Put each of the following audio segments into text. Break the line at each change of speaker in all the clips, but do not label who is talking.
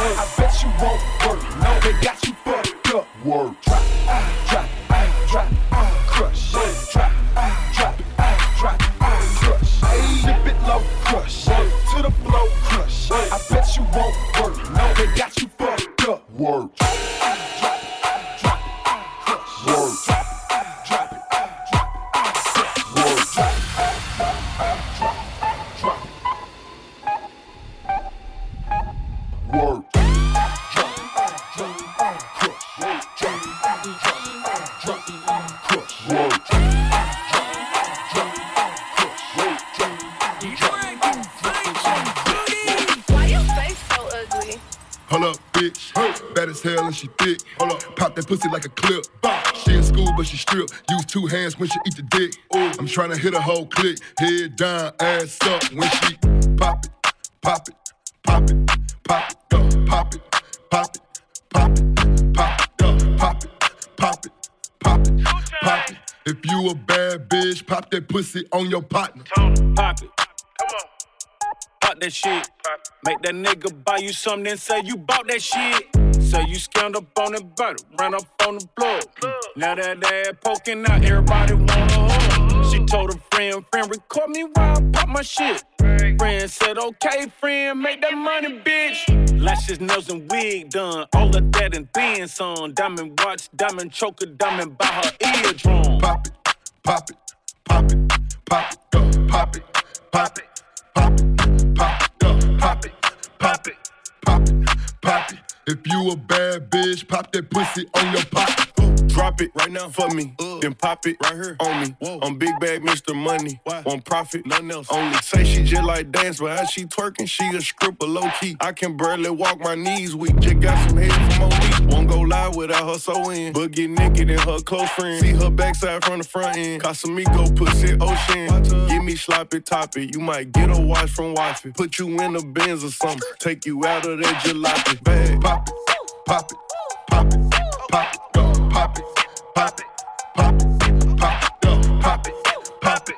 i hit a whole click. Head down, ass up when she pop it, pop it, pop it, pop it, uh, pop it, pop it, pop it, pop it, uh, pop it, pop it, pop it, pop it. If you a bad bitch, pop that pussy on your partner.
Pop it. Come on. Pop that shit. Make that nigga buy you something and say you bought that shit. Say you scammed up on the butter, ran up on the blood. Now that ass poking out, everybody wanna hug. She told her friend, friend, record me while I pop my shit. Friend said, okay, friend, make that money, bitch. Lashes, nails, and wig done. All of that and then some. Diamond watch, diamond choker, diamond by her eardrum.
Pop it, pop it, pop it, pop it, go, pop it, pop it, pop it, pop it, go, pop it, pop it, pop it, pop it. If you a bad bitch, pop that pussy on your pop.
Drop it right now for me. Uh, then pop it right here on me. Whoa. I'm big bag Mr. Money. Why? Want profit, nothing else. Only say she just like dance, but how she twerking, she a stripper low key. I can barely walk my knees weak. Just got some head from OD. Won't go live without her so in. But get naked and her close friend. See her backside from the front end. Casamigo pussy ocean. Give me sloppy toppy. You might get a watch from wifey. Put you in the Benz or something. Take you out of that jalopy. Bag.
Pop it, pop it, pop it, pop it, pop it pop it, pop it, pop it, pop it, pop it,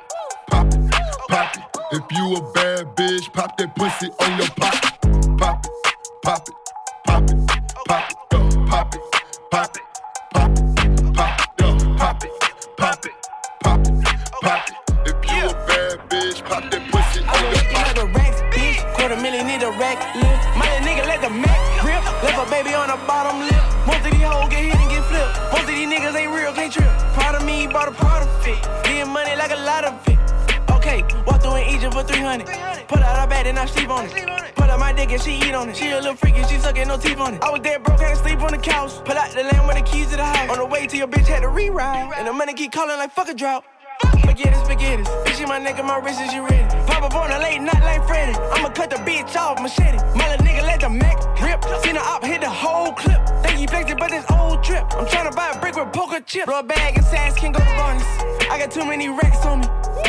pop it, pop it. If you a bad bitch, pop that pussy on your pop. Pop it, pop it, pop it, pop it, pop it, pop it, pop it, pop it, pop it, pop it, pop it, pop it. If you a bad bitch, pop that pussy on your pop.
the racks, bitch. Quarter million need a rack lift. My nigga let the Mac rip. Left a baby on the bottom lip. Most of these hoes get hit and get flipped. Most of these niggas ain't real, can't trip. Proud of me, bought a Prada fit. Getting money like a lot of it. Okay, walk through in Egypt for 300. Pull out her bed and I sleep on it. Pull out my dick and she eat on it. She a little freaky, she sucking no teeth on it. I was dead broke, can't sleep on the couch. Pull out the lamb with the keys to the house. On the way to your bitch had to reroute. And the money keep calling like fuck a drought. Spaghetti, spaghetti. Bitch, my and my wrist is you ready. Pop up on a late night like Freddy. I'ma cut the bitch off, machete. My little nigga let the Mac rip. Seen the op hit the whole clip. Think he flexed it, but this old trip. I'm trying to buy a brick with poker chip. Roll bag and sass can go to bonus. I got too many racks on me.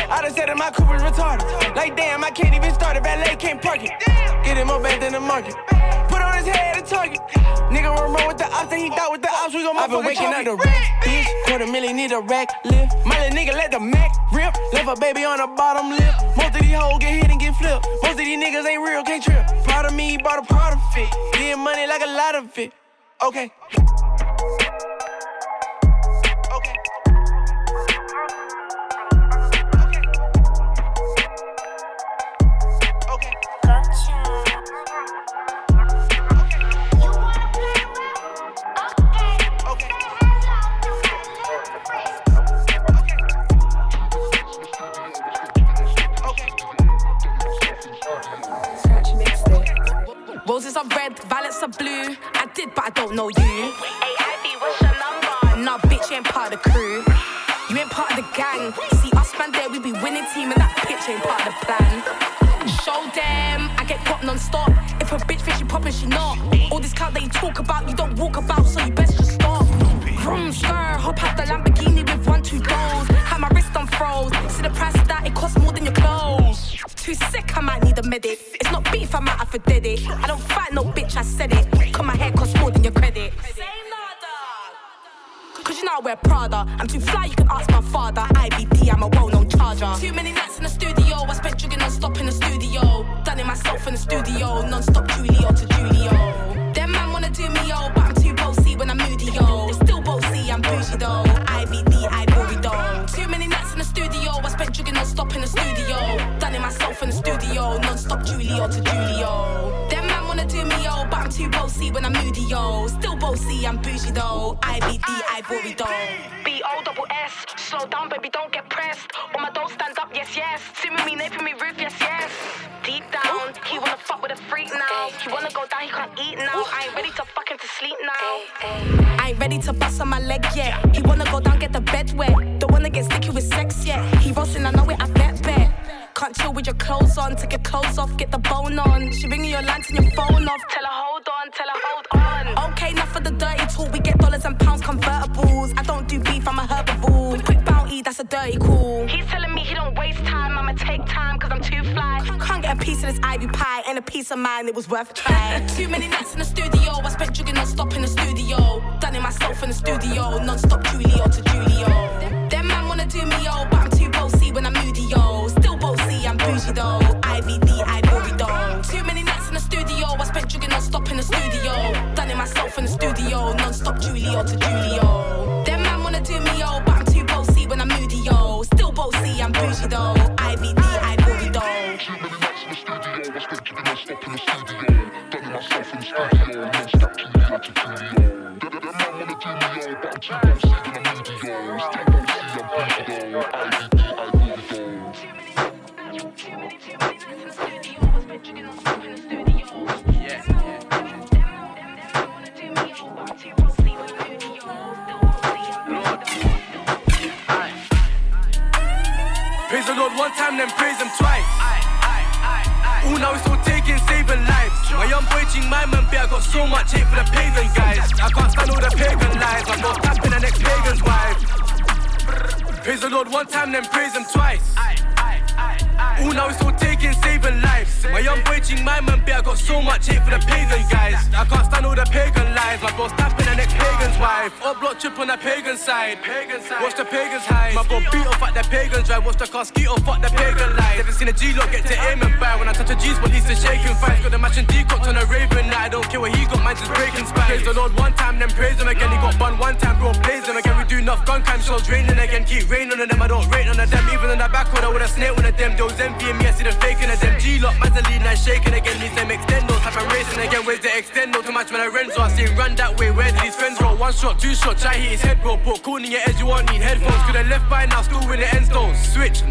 I done said that my coupe is retarded. Like damn, I can't even start it. Valet can't park it. Get it more bad than the market. On his head a target. Nigga run roll with the ops, and he thought with the ops, we gon' I've been waking up the rack, bitch. Quarter million need a rack lift. My little nigga let the Mac rip. Left a baby on the bottom lip. Most of these hoes get hit and get flipped. Most of these niggas ain't real, can't trip. Proud of me, bought a Prada fit. Getting money like a lot of it. Okay.
Roses are red, violets are blue. I did, but I don't know you.
Hey, Ivy, what's your number?
Nah, bitch, bitch ain't part of the crew. You ain't part of the gang. See us man there, we be winning team, and that bitch ain't part of the plan. Show them, I get pop non-stop. If a bitch thinks she poppin', she not. All this clout that you talk about, you don't walk about, so you best just stop. Vroom, stir, hop out the Lamborghini with one, two goals. Have my wrist on froze. See the price of that, it costs more than your clothes. Too sick, I might need a medic. I don't fight no bitch, I said it. Cause my hair costs more than your credit. Same louder, uh. Cause you know I wear Prada. I'm too fly, you can ask my father. IBD, I'm a well known charger. Too many nights in the studio. I spent jugging non stop in the studio. Done it myself in the studio. Non stop Julio to Julio. Them man wanna do me, yo, but I'm too bossy when I'm moody, yo. Still bossy, I'm bougie though. IBD, I worry though. Too many nights in the studio. I spent jugging non stop in the studio. Done it myself in the studio. Non stop Julio to Julio. Too bossy when I'm moody, yo. Still bossy, I'm bougie though. IBD, I worry though. B O double S. Slow down, baby, don't get pressed. On my don't stand up, yes, yes. With me, for me, roof, yes, yes. Deep down, he wanna fuck with a freak now. He wanna go down, he can't eat now. I ain't ready to fucking to sleep now. I ain't ready to bust on my leg yet. He wanna go down, get the bed wet. Don't wanna get sticky with sex yet. He roasting, I know it, I bet, bet. Can't chill with your clothes on, take your clothes off, get the bone on. She ringing your line, turn your phone off. Tell her talk. We get dollars and pounds convertibles. I don't do beef, I'm a herbivore. Quick bounty, that's a dirty call. He's telling me he don't waste time, I'ma take time cause I'm too fly. Can't get a piece of this ivy pie and a piece of mine, it was worth a try. Too many nights in the studio, I spent jugging non stop in the studio. Done it myself in the studio, non stop Julio to Julio. Them man wanna do me, yo, but I'm too bossy when I'm moody, yo. Still bossy, I'm bougie though. IBD, I worry though. Too many nights in the studio, I spent jugging non stop in the studio. It myself in the studio, non stop Julio to Julio. Them man wanna do me, yo, but I'm too bossy when I'm moody, yo. Still bossy, I'm bougie though. IBD, I worry though.
Too many nights in the studio, I spent keeping on stop in the studio. Done myself in the studio, non stop Julio to Julio.
Then praise him twice. All now it's all taking, saving lives. My young boy Ching my man, I got so much hate for the pagan guys. I can't stand all the pagan lies. I'm not tapping the next pagan's wife. Praise the Lord one time, then praise him twice. All now it's all taking, saving lives. My young boy Ching my man, I got so much hate for the pagan guys. I can't stand all the pagan lies. My bro's tapping the next pagan's wife. Up block chip on the pagan side. Watch the pagans hide. My bro beat off at the pagans drive. Watch the car ski off at the pagan lies. Never seen a G lock get to aim and buy. When I touch a G spot, he's the shaking fight. Got the matching D cocked on a raven night. I don't care what he got, mine's just breaking spine. Praise the Lord one time, then praise him again. He got bun one time, bro, blaze him again. We do enough gun crime, so draining again. Keep raining on them, I don't rate on them. Even in the back corner with a snake of them. Those envying me, I see faking them. G lock, man's a lead, now shaking again. These them extend no type of racing again. Where's the extend? No too much when I rent, so I see him run that way. Where did his friends roll? One shot, two shot, try hit his head, bro. Put cool in your edge, you won't need headphones. Could have left by now, still with the end stones. Switch,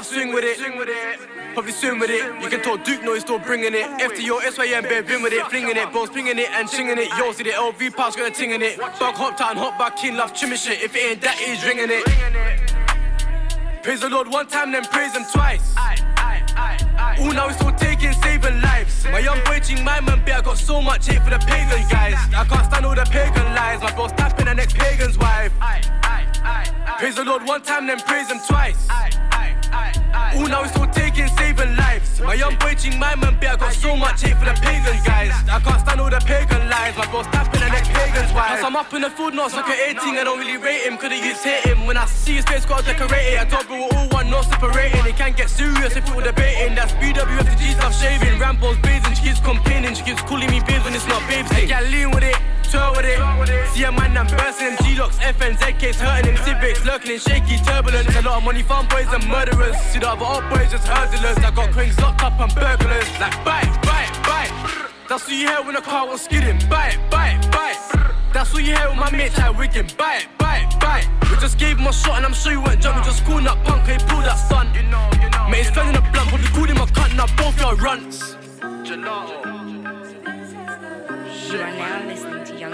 love swing with it. Swing with it. Probably swim with it. You can talk Duke, no, he's still bringing it. After your SYM, babe, been with it. Flinging it, bro, springing it and chinging it. Yo, see the LV pass, got a ting in it. Bug hop town, hop back in, love trimming shit. If it ain't that, he's ringing it. Praise the Lord one time, then praise him twice. All now it's all taking, saving lives. My young boy Ching my man, I got so much hate for the pagan guys. I can't stand all the pagan lies. My bro's tapping the next pagan's wife. Praise the Lord one time, then praise him twice. All now it's all taking, saving lives. My young boy Ching my man, I got so much hate for the pagan guys. I can't stand all the pagan lies. My bro's tapping the next pagan's wife. Cause I'm up in the food, not like an 18. I don't really rate him, could've used hit him. When I see his face, gotta decorate it. I thought we were all one, no separating. It can't get serious if we were debating. That's BWF, the G's love shaving. Rambo's blazing, she keeps complaining. She keeps calling me babes when it's not babes. Hey, gal, lean with it. Tour with it. See a man, I'm bursting him. G-Locks, FNZ case hurting him. Civics lurking in shaky turbulence. A lot of money, farm boys and murderers. See the other old boys just hurdlers. I got queens locked up and burglars. Like, bite, bite, bite. That's what you hear when a car was skidding. Bite, bite, bite. That's what you hear when my mates like wigging. Bite, bite, bite. We just gave him a shot and I'm sure you weren't jumping. Just calling up punk, he pulled that stunt. You know, you know. Mate, he's fell in the blunt, probably called him a cunt. Now both your runts.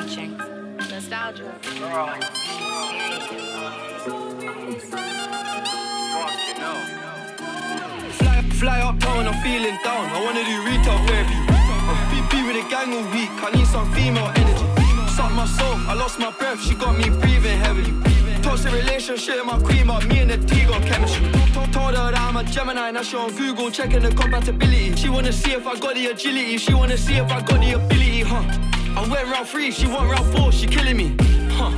Nostalgia.
Fly, fly uptown, I'm feeling down. I wanna do retail therapy. Uh, be, be with a gang all week. I need some female energy. Suck my soul, I lost my breath. She got me breathing heavily. Toxic relationship, my queen, but me and the T got chemistry. Told her that I'm a Gemini, now she on Google checking the compatibility. She wanna see if I got the agility. She wanna see if I got the ability, huh? I went round three, she went round four, she killing me, huh?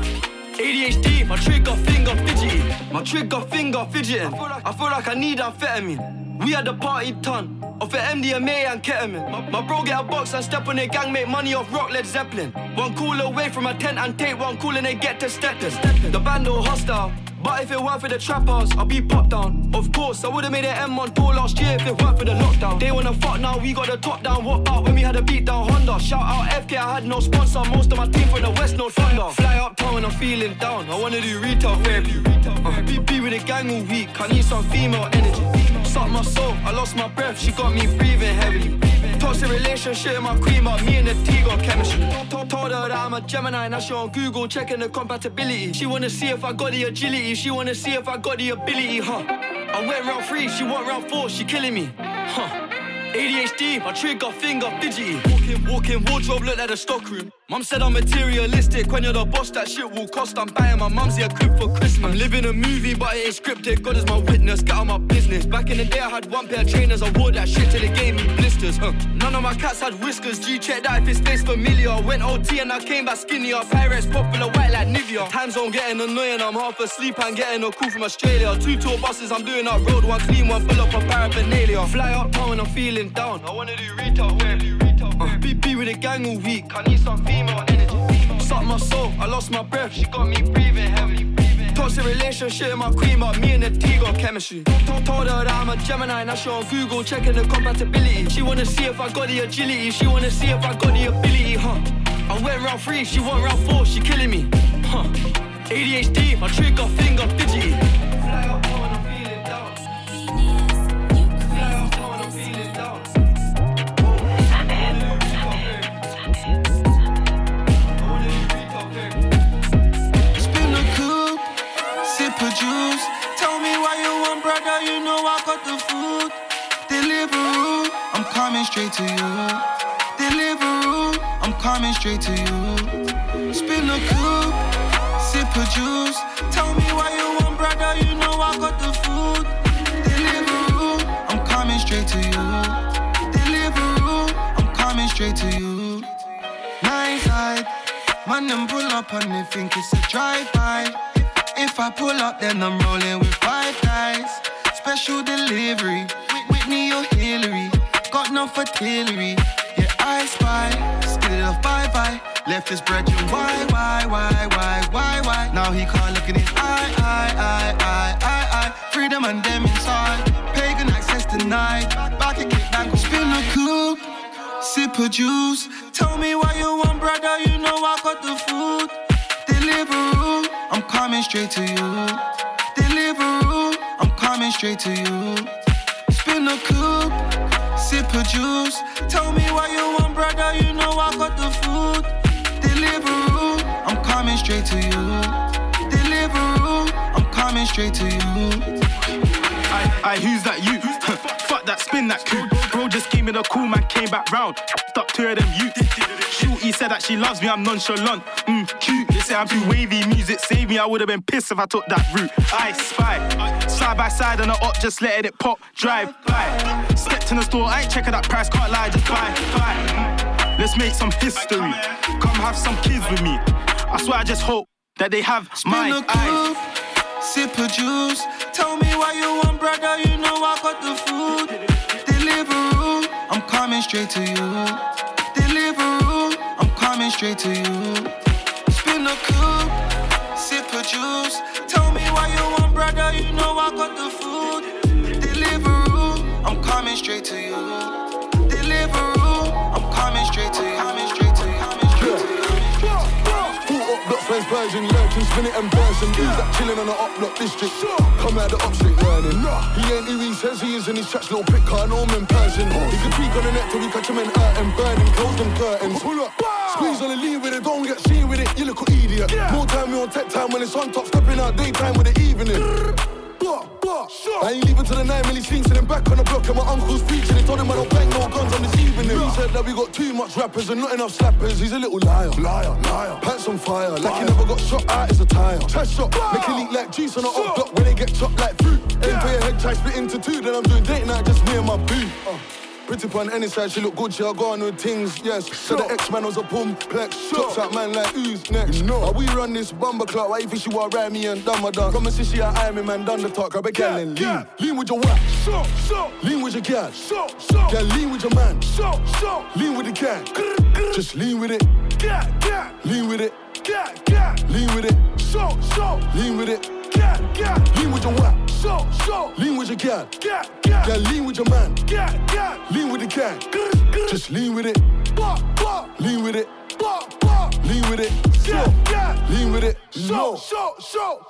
ADHD, my trigger finger fidgety. My trigger finger fidgeting. I feel like I need amphetamine. We had the party ton of MDMA and ketamine. My, bro get a box and step on their gang, make money off rock Led Zeppelin. One call away from a tent and take one call and they get to Stepton. The band all hostile. But if it weren't for the trappers, I'd be popped down. Of course, I would've made an M on tour last year if it weren't for the lockdown. They wanna fuck now, we got the top down. What about when we had a beat down Honda? Shout out FK, I had no sponsor. Most of my team from the West, no thunder. Fly uptown, I'm feeling down. I wanna do retail therapy. Be, be with the gang all week. I need some female energy. Suck my soul, I lost my breath. She got me breathing heavily. Toxic relationship, my queen, but me and the T got chemistry. Told, her that I'm a Gemini, now she on Google checking the compatibility. She wanna see if I got the agility, she wanna see if I got the ability, huh? I went round three, she went round four, she killing me, huh? ADHD, my trigger finger fidgety. Walking, walking, wardrobe look like a stockroom. Mum said I'm materialistic. When you're the boss, that shit will cost. I'm buying my mum's a crib for Christmas. I'm living a movie, but it ain't scripted. God is my witness. Get out my business. Back in the day, I had one pair of trainers. I wore that shit till it gave me blisters. Huh. None of my cats had whiskers. G check that if it stays familiar. Went OT and I came back skinnier. Pirates popular white like Nivea. Time zone getting annoying. I'm half asleep and getting a call from Australia. Two tour buses, I'm doing that road. One clean, one full up of paraphernalia. Fly uptown, I'm feeling down. I wanna do retail where with a gang all week. I need some female energy. Suck my soul, I lost my breath. She got me breathing heavily. Toxic relationship, my queen, but me and the T got chemistry. Told, told her that I'm a Gemini, now she on Google checking the compatibility. She wanna see if I got the agility. She wanna see if I got the ability, huh? I went round three, she went round four, she killing me, huh? ADHD, my trigger finger fidgety.
I got the food. Deliveroo, I'm coming straight to you. Deliveroo, I'm coming straight to you. Spin the coupe, sip a juice. Tell me why you want, brother. You know I got the food. Deliveroo, I'm coming straight to you. Deliveroo, I'm coming straight to you. Nice side. Man, them pull up and they think it's a drive-by. If I pull up, then I'm rolling with five guys. Special delivery, Whit- Whitney or Hillary. Got no fertility, yeah, I spy. Still off bye-bye. Left his bread and why, why, why, why, why, why? Now he can't look in his eye, eye, eye, eye, eye, eye. Freedom and them inside. Pagan access denied. Back and kick back, spin the coupe. Sip a juice. Tell me why you want, brother. You know I got the food. Deliveroo, I'm coming straight to you. Deliveroo, coming straight to you. Spin the coupe, sip of juice. Tell me why you want, brother. You know I got the food. Deliveroo, I'm coming straight to you. Deliveroo, I'm coming straight to you.
Aye, aye, who's that you? That, spin that coup. Bro just gave me the cool man, came back round. Up two of them you. Shooty said that she loves me, I'm nonchalant. Mmm, cute. They say I'm too wavy, music save me. I would have been pissed if I took that route. I spy. Side by side on the up, just letting it pop. Drive by. Stepped in the store, I ain't checking that price, can't lie, just buy. buy. Let's make some history. Come have some kids with me. I swear I just hope that they have
Spin
my eyes.
Sip of juice. Tell me why you want, brother. You know I got the food. Deliveroo, I'm coming straight to you. Deliveroo, I'm coming straight to you. Spin the coupe, sip of juice. Tell me why you want, brother. You know I got the food. Deliveroo, I'm coming straight to you.
Pull up, block friends, Persian, lurking, spin it and person. Who's that chilling on the up block district? Come out the up street learning. He ain't who he says he is in his tracks, little prick, can't know him. He can tweak on the net till we catch him in hurt and burning, close them curtains. Pull up, squeeze on the lead with it, don't get seen with it, you little idiot. More time we on tech time when it's on top, stepping out daytime with the evening. I ain't leaving till the night really sleeps and then back on the block and my uncle's preaching. He told him I don't bang no guns on this evening. He said that we got too much rappers and not enough slappers. He's a little liar, liar, liar. Pants on fire, like he never got shot out as a tire. Test shot, make it leak like juice on a hot block when they get chopped like fruit. Aim for your head, try split into two, then I'm doing date night just me and my boo. Uh. Pretty on any side, she look good, she'll go on with things, yes. So the X-Man was a boom plex. Chops out man like who's next? No. But we run this bomber clock, why you think she want ride me and dumb done? Come and see she a eye me man, done the talk, I be yeah, lean. Yeah. Lean with your wife, so, so. Lean with your gal, so, so. Yeah, lean with your man, so, so. Lean with the gang, just lean with it. Yeah, yeah. Lean with it. Yeah, yeah. Lean with it. So, so. Lean with it. Lean with your wife Show, show. Lean with your gal. Yeah. Yeah, lean with your man. Yeah. Lean with the gang. Just lean with it. Lean with it. Lean with it. Yeah, yeah. Lean with it. So, so, so.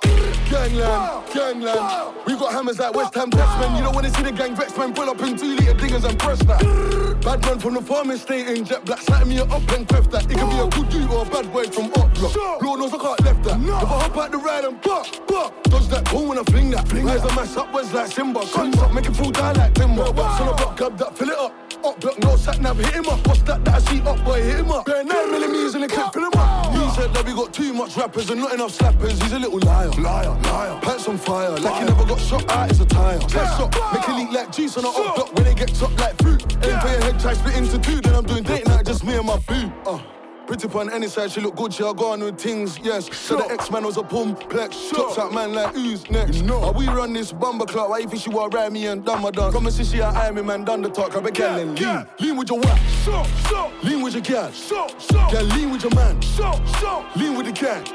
Gangland, gangland. We got hammers like West Ham Testmen. You don't wanna see the gang vex, man. Pull up in two liter dingers and press that. Bad man from the farming state in jet black. Sighting me up and cleft that. It could be a good dude or a bad boy from up block. Lord knows I can't left that. If I hop out the ride and pop, pop. Does that pull when I fling that? Fling Rise the mass upwards like Simba. Guns up, make it fall down like timber. Box on the block, grab that, fill it up. Up block, no sat nav, hit him up. What's that that I see up, boy, hit him up. Bare nine in the clip, fill him up. He said that we got too much rappers and not enough slappers. He's a little liar, liar, liar. Pants on fire, like he never got shot out as a tire. Test up, make it leak like juice on a hot block when they get chopped like fruit. Aim for your head, try split into two, then I'm doing date night, just me and my boo. Uh. Pretty on any side, she look good, she'll go on with things, yes. So the X-Man was a boom plex. Chops out man like who's next? You know. we run this bomber clock, why you think she want ride me and done my done? Come and see she a me man, done the talk, I be yeah, lean. Lean with your wife, so, so. Lean with your gal, so, so. Yeah, lean with your man, so, so. Lean with the gang,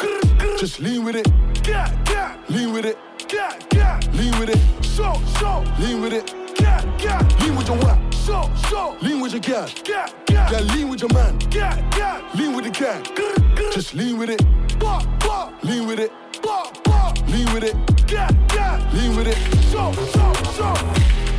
just lean with it. Yeah, yeah. Lean with it. Yeah, yeah. Lean with it. So, so. Lean with it. Yeah, yeah. Lean with your wife so, so. Lean with your gal. Yeah, yeah. Yeah, lean with your man. Yeah, yeah. Lean with the gang. Just lean with it. Bah, bah. Lean with it. Bah, bah. Lean with it. Yeah, yeah. Lean with it. So, so, so.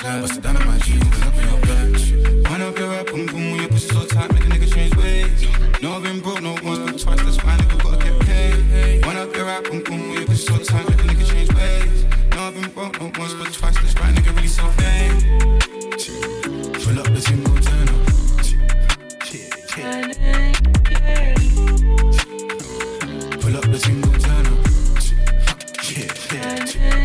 clap. Bust it down on my jeans up in your back. Wind up your rap, boom boom, your pussy so tight, make a nigga change ways. No, I've been broke, no once, but twice, that's nigga gotta get paid. Wind up your rap, boom boom, your pussy so tight, make a nigga change ways. No, I've been broke, no once, but twice, that's nigga really self-made. Fill up the single turn up. Pull up the single turn up. Yeah, yeah.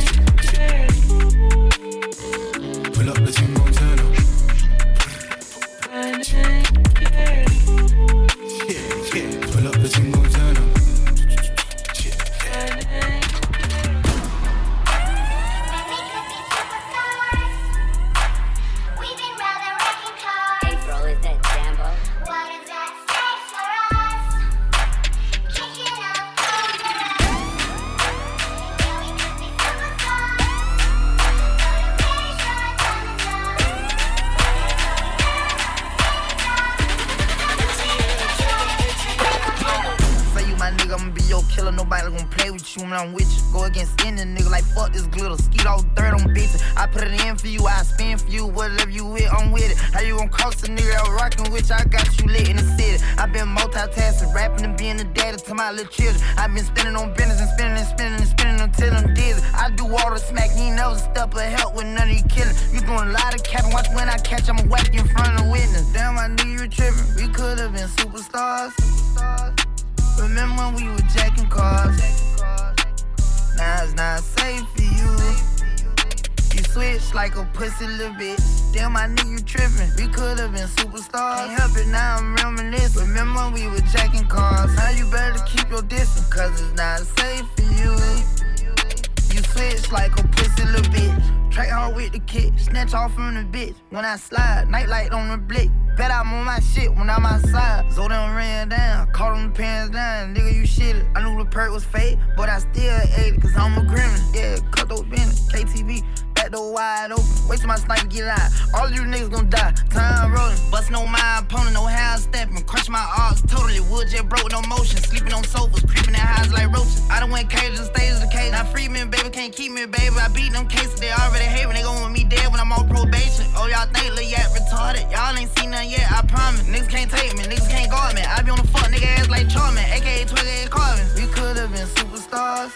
But I still ate it, cause I'm a gremlin. Yeah, cut those business, KTV back door wide open. Wait till my sniper get out. All you niggas gon' die. Time rolling. Bust no my opponent, no half stepping. Crush my arms totally. Wood jet broke, no motion. Sleeping on sofas, creeping in highs like roaches. I done went cage and stays the cage. Now free me, baby, can't keep me, baby. I beat them cases, they already hate me. They gon' want me dead when I'm on probation. Oh, y'all think Lil Yak retarded? Y'all ain't seen nothing yet, I promise. Niggas can't take me, niggas can't guard me. I be on the fuck nigga ass like Charmin, aka 28 Carvin. We could've been superstars.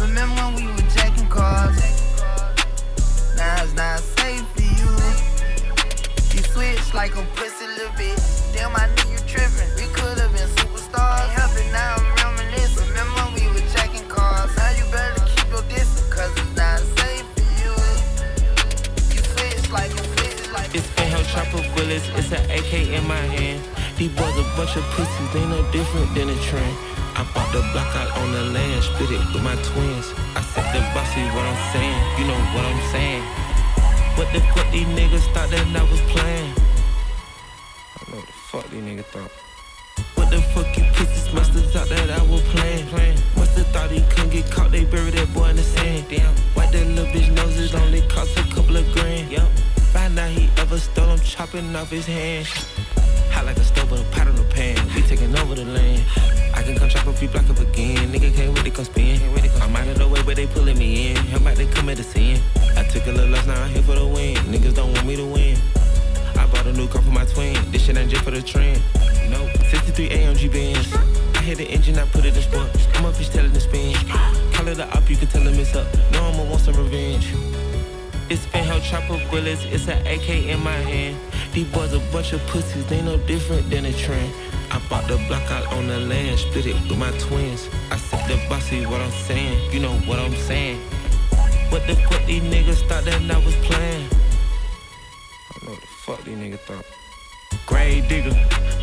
Remember when we were jacking cars? It's not safe for you. You switch like a pussy little bitch. Damn, I knew you tripping. We could've been superstars. Ain't help it, now I'm reminiscing. Remember we were jacking cars? Now you better keep your distance, cause it's not safe for you. You switch like a switch like
It's inhale chopper bullets, it's an AK in my hand. These boys a bunch of pussies, they no different than a trend. I bought the block out on the land, split it with my twins. I said the bossy what I'm saying, you know what I'm saying. What the fuck these niggas thought that I was playing? I know what the fuck these niggas thought. What the fuck you pussies must have thought that I was playing, playing. Must have thought he couldn't get caught, they buried that boy in the sand. Damn, white that little bitch nose, it only cost a couple of grand. Yup, find out he ever stole, I'm chopping off his hand. Hot like a stove with a pot on the pan. We taking over the land. I can come chop a few block up again. Nigga can't wait to come spin. I'm out of the way, but they pulling me in. How about they come at the sin? I took a little loss, now I'm here for the win. Niggas don't want me to win. I bought a new car for my twin. This shit ain't just for the trend. No, 63 AMG Benz. I hit the engine, I put it in sport. I'm up, fish telling the spin. Call it a op, you can tell him it's up. No, I'ma want some revenge. It's fanheld chopper bullets, it's an AK in my hand. These boys a bunch of pussies, they no different than a trend. I bought the block out on the land, split it with my twins. I said the bossy what I'm saying, you know what I'm saying. What the fuck these niggas thought that I was playing? I know what the fuck these niggas thought.
Grave digger,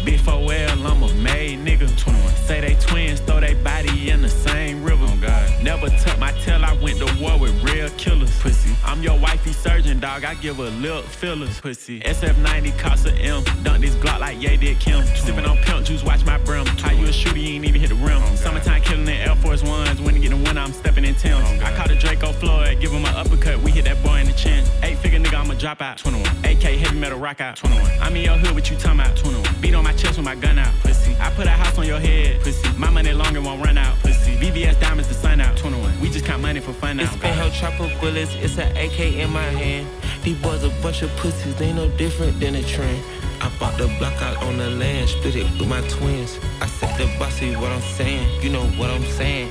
big 4L, I'm a made nigga. 21. Say they twins, throw they body in the same river. Oh God. Never tuck my tail, I went to war with real killers. Pussy. I'm your wifey surgeon, dog. I give a lip fillers. Pussy. SF90 cost a M. Dunk this Glock like Ye did Kim. Sipping on pimp juice, watch my brim. How you a shooter, you ain't even hit the rim. Oh, Summertime killing the Air Force Ones. When you get the one, I'm stepping in Tim's. Oh, I caught a Draco Floyd, give him an uppercut. We hit that boy in the chin. Eight figure nigga, I'ma drop out. 21. AK heavy metal rock out. 21. I'm in your hood, what you talking about? 21. Beat on my chest with my gun out. Pussy. I put a house on your head. Pussy. My money longer won't run out. Pussy. VVS diamonds the sun out. 21. We just count money for fun now.
It's fanheld chopper bullets, it's an AK in my hand. These boys a bunch of pussies, they no different than a trend. I bought the block out on the land, split it with my twins. I said the bossy what I'm saying, you know what I'm saying.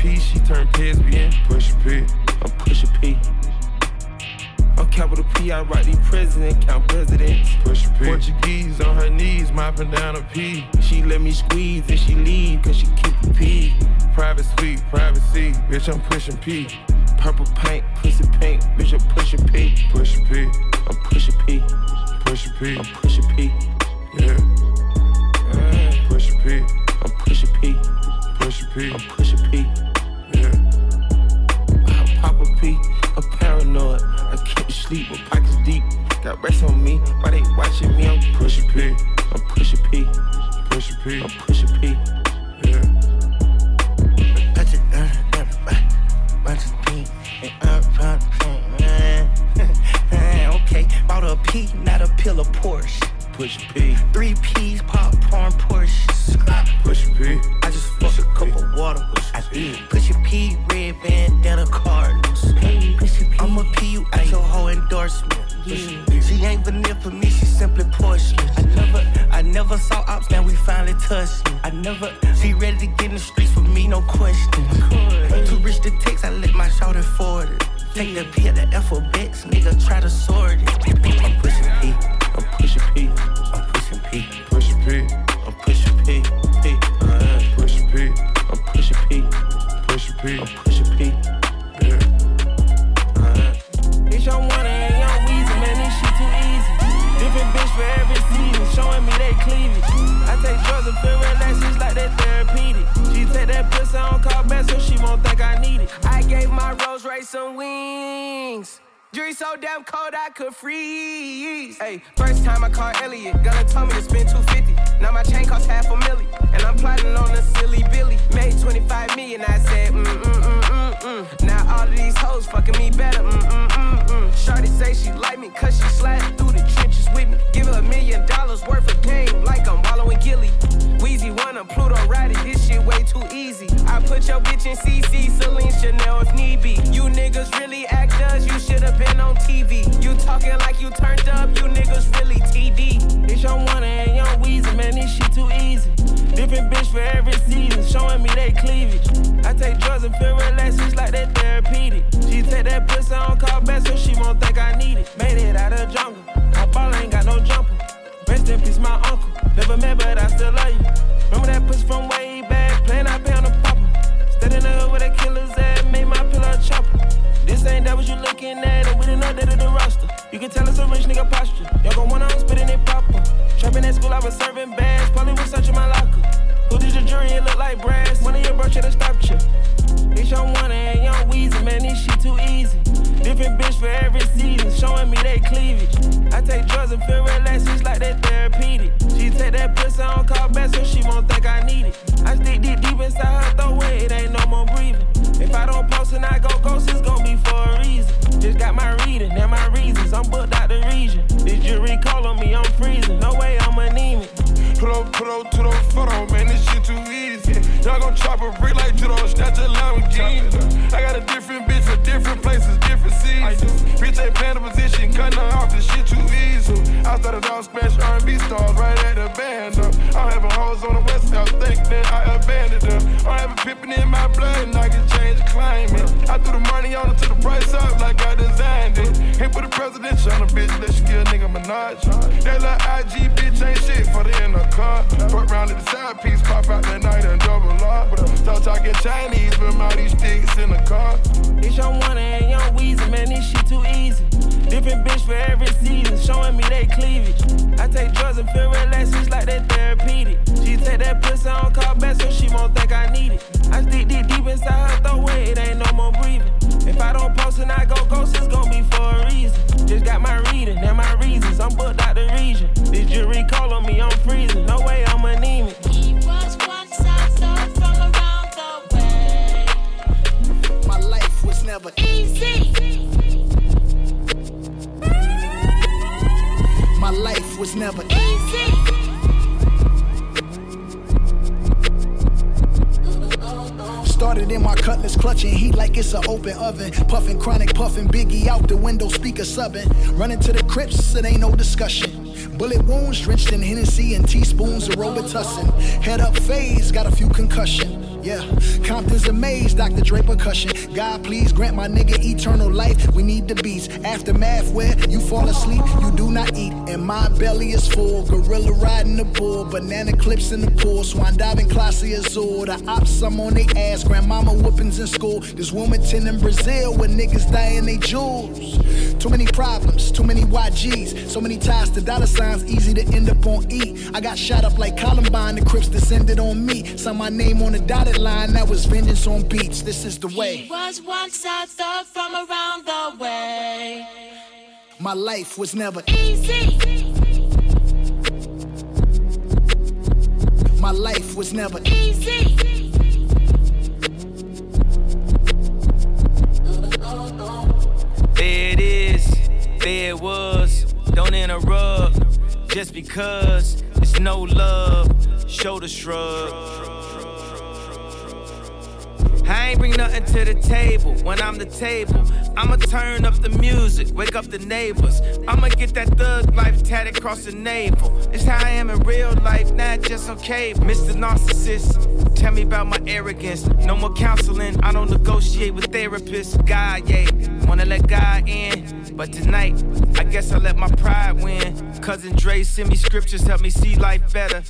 Peace, she turned lesbian. Push a P.
I'm push a P. I'm capital P, I write these president, count presidents.
Push a P.
Portuguese on her knees, mopping down a P. She let me squeeze and she leave, cause she keep a P.
Private suite, privacy.
Bitch, I'm pushing P.
Purple paint, pussy pink, bitch, I'm pushing P.
Pushing P,
I'm pushing P.
pushing P,
I'm pushing P.
yeah. Pushing P,
I'm pushing P.
pushing P,
I'm pushing P. I pop a P, I'm paranoid. I can't sleep with pockets deep. Got rest on me, why they watching me? I'm pushing P. I'm pushing P.
Pushing P,
I'm pushing P.
yeah.
Uh, never buy. Bunch of pink and front, man. okay, bought a P, not a pill of Porsche.
Pushing P.
Three P's, popcorn, Porsche.
Pushing P,
I just fucked a cup of water. I did. Push your P, red bandana Cardinals. I'm a P you at your whole endorsement. Yeah. She ain't vanilla for me, she simply porcelain. I never, I never saw ops, now we finally touched. I never, she ready to get in the streets for me, no question. Too rich to text, I let my shoulder forward it. Take the P at the alphabets, nigga try to sort it. I'm pushing
So
damn cold I could freeze. Hey, first time I called Elliot, gonna tell me to spend 250. Now my chain costs half a million, and I'm plotting on a silly Billy. Made 25 million, I said mm mm mm Now all of these hoes fucking me better, mm mm mm mm. Shorty say she like me, cause she sliding through the trenches with me. Give her a million dollars worth of game, like I'm wallowing Gilly. Weezy wanna Pluto ride it, this shit way too easy. I put your bitch in CC, Celine Chanel if need be. You niggas really actors, you should've been on TV. You talking like you turned up, you niggas really TD.
Bitch, I'm one and young Weezy, man, this shit too easy. Different bitch for every season, showing me they cleavage. I take drugs and feel relaxed, it's like that therapeutic. She take that pussy on call back so she won't think I need it. Made it out of jungle, my ball ain't got no jumper. Rest in peace, my uncle. Never met, but I still love you. Remember that pussy from way back, playing I pay on the popper. Steady in the hood with a killer's at, made my pillow chopper. This ain't that what you looking at, and we didn't update the roster. You can tell it's a rich nigga posture. Y'all gon' wanna spitting it proper. Trapping at school, I was serving bags. Probably was searching my locker. Who did your jury? It look like brass. One of your bro should've stopped you. Bitch, I'm one and young Weezy, man, this shit too easy. Different bitch for every season, showing me they cleavage. I take drugs and feel relaxed, it's like that therapeutic. She take that pussy on call back so she won't think I need it. I stick deep deep inside her throat where it ain't no more breathing. If I don't post and I go ghost, it's gon' be for a reason. Just got my reading and my reasons, I'm booked out the region. This jury call on me, I'm freezing. No way I'm anemic.
Put up, put up to the photo, man, easy. Y'all gon' chop a brick like judo, snatch a Lamborghini. I got a different bitch for different places, different seasons. Bitch ain't playing the position, cutting her off, this shit too easy. I started off smash R&B stars right at the band up. I'm having hoes on the west coast, think that I abandoned them. I'm having pippin' in my blood and I can change climate. I threw the money on it to the price up like I designed it. Hit with the presidential on a bitch, let you kill nigga Minaj. That little IG bitch ain't shit for the in the car. Fuck round the side piece, pop out that night and double up. Start talking Chinese, with all these sticks in the car.
Bitch, I'm one and young Weezy, man, this shit too easy. Different bitch for every season, showing me they cleavage. I take drugs and feel relaxed, it's like that therapeutic. She take that pussy on call back so she won't think I need it. I stick deep deep inside her throat it ain't no more breathing. If I don't post and I go ghost, it's gon' be for a reason. Just got my reading and my reasons, I'm booked out the region. This jury call on me, I'm freezing. No way I'm anemic.
Life was never
Easy.
my life was never
Easy.
Started in my cutlass, clutching heat like it's an open oven. Puffing chronic, puffing Biggie out the window, speaker subbing. Running to the crypts, it ain't no discussion. Bullet wounds drenched in Hennessy and teaspoons of Robitussin. Head up phase, got a few concussion. Yeah, Compton's amazed, Dr. Dre percussion. God, please grant my nigga eternal life. We need the beats. Aftermath, where you fall asleep, you do not eat. And my belly is full. Gorilla riding the bull, banana clips in the pool. Swan diving, classy azul. The ops, some on they ass. Grandmama whoopings in school. This Wilmington in Brazil, where niggas dying they jewels. Too many problems, too many YGs, so many ties to dollar signs, easy to end up on E. I got shot up like Columbine, the Crips descended on me. Saw my name on the dotted line, that was vengeance on beats. This is the way.
Was once a thug from around the way.
My life was never
Easy.
My life was never
Easy.
There it is, there it was. Don't interrupt. Just because it's no love, shoulder shrug. I ain't bring nothing to the table when I'm the table. I'ma turn up the music, wake up the neighbors. I'ma get that thug life tatted across the navel. It's how I am in real life, not just on cable. Mr. Narcissist, tell me about my arrogance. No more counseling, I don't negotiate with therapists. God, yeah, wanna let God in. But tonight, I guess I let my pride win. Cousin Dre send me scriptures, help me see life better.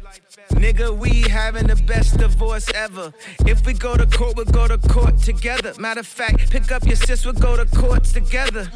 Nigga, we having the best divorce ever. If we go to court, we'll go to court together. Matter of fact, pick up your sis, we'll go to courts together.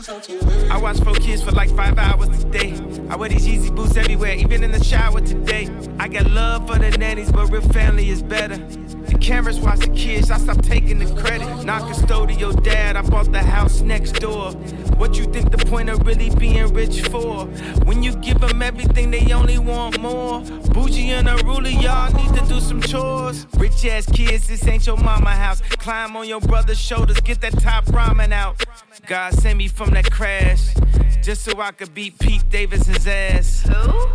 I watch four kids for like five hours a day. I wear these Yeezy boots everywhere, even in the shower today. I got love for the nannies, but real family is better. The cameras watch the kids, I stop taking the credit. Not custodial dad, I bought the house next door. What you think the point of really being rich for? When you give them everything, they only want more. Bougie and a ruler, y'all need to do some chores. Rich ass kids, this ain't your mama house. Climb on your brother's shoulders, get that top ramen out. God sent me from that crash, just so I could beat Pete Davidson's ass. Who?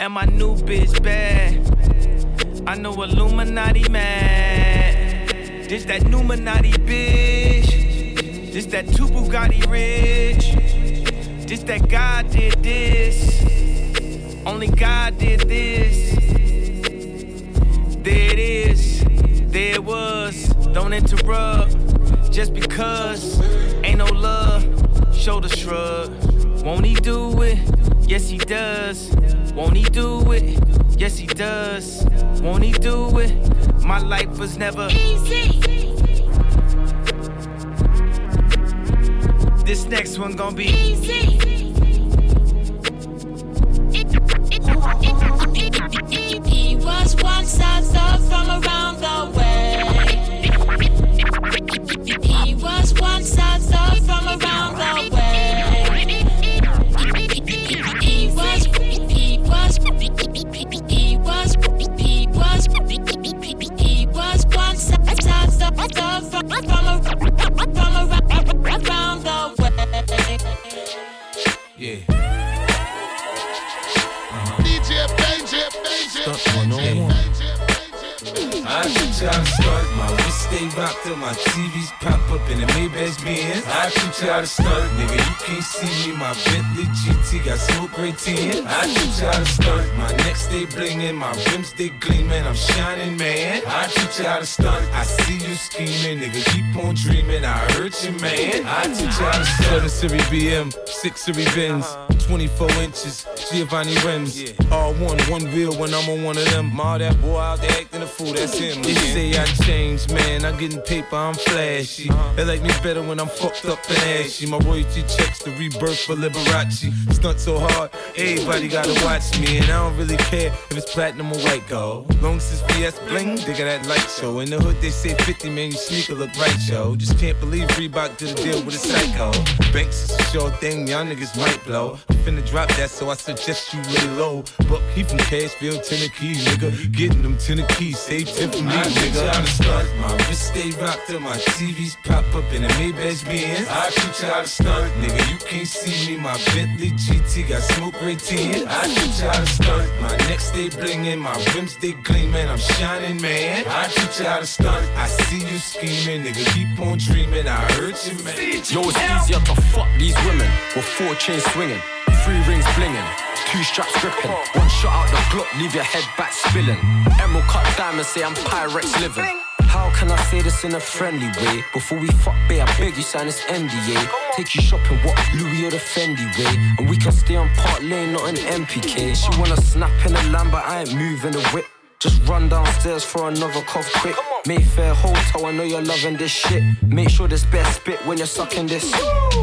And my new bitch bad. I know Illuminati mad. This that Numinati bitch. This that two Bugatti rich. This that God did this. Only God did this. There it is. There it was. Don't interrupt. Just because ain't no love. Shoulder shrug. Won't he do it? Yes, he does. Won't he do it? Yes, he does. Won't he do it? My life was never
Easy.
This next one gonna be
Easy. He was once a thug from around the way.
Till my TVs pop up in the Maybach Benz. I teach you to start. Nigga, you can't see me. My Bentley GT got smoke great tin. I teach you to start. My neck stay blingin', my rims they gleamin'. I'm shining, man. I teach you to start. I see you scheming, nigga. Keep on dreaming. I hurt you, man. I teach you how to start.
7 Series BM, 6 Series Benz, 24 inches, Giovanni rims. All one, one wheel when I'm on one of them. All that boy out there acting fool, that's him. They say I changed, man. I'm getting paper, I'm flashy. They like me better when I'm fucked up and ashy. My royalty checks the rebirth for Liberace. Stunt so hard, everybody gotta watch me. And I don't really care if it's platinum or white gold. Long since VS bling, they got that light show. In the hood, they say 50, man, you sneaker look right, yo. Just can't believe Reebok did a deal with a psycho. Banks is a sure thing, y'all niggas might blow. I'm finna drop that, so I suggest you lay low. But he from Cashville, Tennessee, nigga. Getting them Tennessee, say 10 for me,
I teach you how to
nigga.
My wrist stay rocked till my TVs pop up in the Maybach Benz. I teach you how to start. Nigga, you can't see me. My Bentley GT got smoke tin. I teach you how to start. My neck stay blingin', my rims they gleamin'. I'm shining, man. I teach you how to start. I see you scheming, nigga. Keep on dreaming. I hurt you, man.
Yo, it's easier to fuck these women with four chains swinging, three rings blinging, two straps gripping, one shot out the Glock, leave your head back spilling. Emerald cut diamonds, say I'm Pyrex living. How can I say this in a friendly way? Before we fuck, babe, I beg you sign this NDA. Take you shopping, what Louis or the Fendi way? And we can stay on Park Lane, not in MPK. She wanna snap in a lamb, but I ain't moving the whip. Just run downstairs for another cough quick. Mayfair Hotel, I know you're loving this shit. Make sure this best spit when you're sucking this.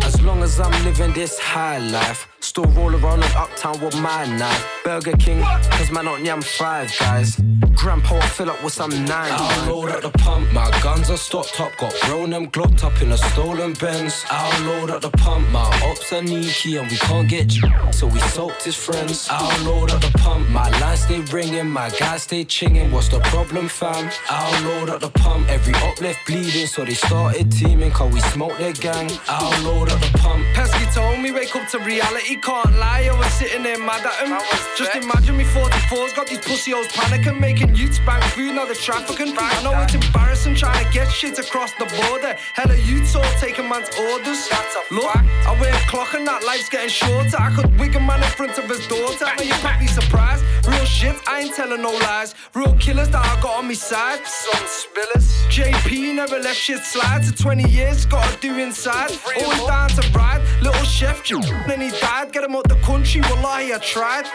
As long as I'm living this high life, still roll around in uptown with my knife. Burger King, cause man on yam five guys. Grandpa, I fill up with some nine. I'll load up the pump, my guns are stocked up. Got grown them glocked up in a stolen Benz. I'll load up the pump, my ops are sneaky and we can't get you. So we soaked his friends. I'll load up the pump, my lines stay ringing, my guys stay chinging. What's the problem, fam? I'll load up the pump, every up left bleeding. So they started teaming, cause we smoked their gang. I'll load up the pump.
Pesky told me wake up to reality, can't lie. I was sitting there mad at him. Just imagine me 44's got these pussy hoes panicking, making youths bank food, now they're trafficking. I know it's embarrassing trying to get shit across the border. Hella youths all taking man's orders. Look, I wear a clock and that life's getting shorter. I could wig a man in front of his daughter. Now you're probably surprised. Real shit, I ain't telling no lies. Real killers that I got on me side. Some spillers. JP never left shit slide. To 20 years, gotta do inside. Always down to ride. Little chef, then he died. Get him out the country, wallahi, I tried.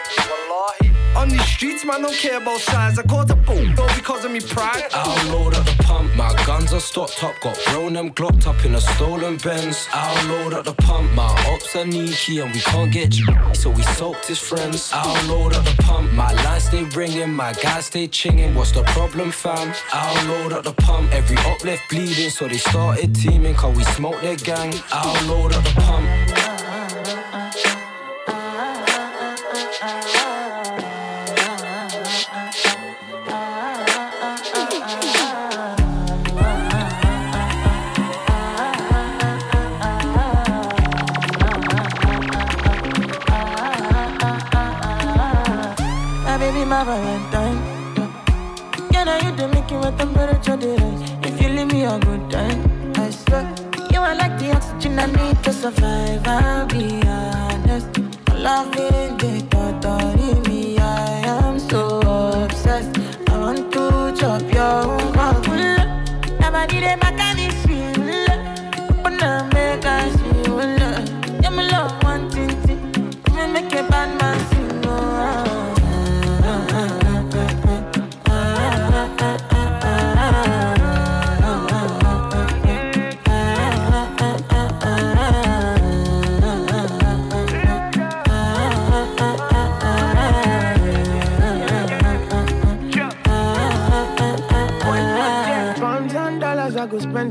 Wallahi. On these streets, man, don't care about size. I caught a boom, all because of me pride.
I'll load up the pump, my guns are stocked up. Got grown them glocked up in a stolen Benz. I'll load up the pump, my ops are sneaky and we can't get you. So we soaked his friends. I'll load up the pump, my lines stay ringing, my guys stay chinging. What's the problem, fam? I'll load up the pump, every up left bleeding. So they started teaming, cause we smoked their gang. I'll load up the pump.
Valentine. Yeah, now you do make a temperature dey rise. If you leave me a good time, I swear. You are like the oxygen I need to survive. I'll be honest. Loving the thought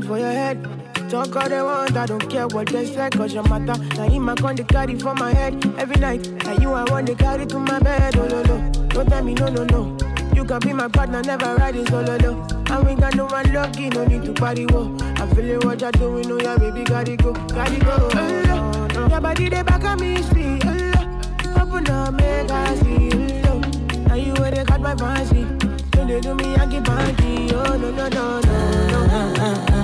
for your head. Talk all they want, I don't care what they say, cause your matter. Now him I con the carry for my head every night. Now you I want to carry to my bed, oh no no. Don't tell me no no no. You can be my partner, never ride it oh, solo low. And we got no one lucky, no need to party whoa. I'm feeling what you're doing, oh yeah, baby, gotta go, gotta go. Oh, no, no. Your body they back on me, speed. Oh, no. Open up, make I see. Oh, no. Now you where they got my fancy. Don't they do me, I get banky. Oh no no no no no.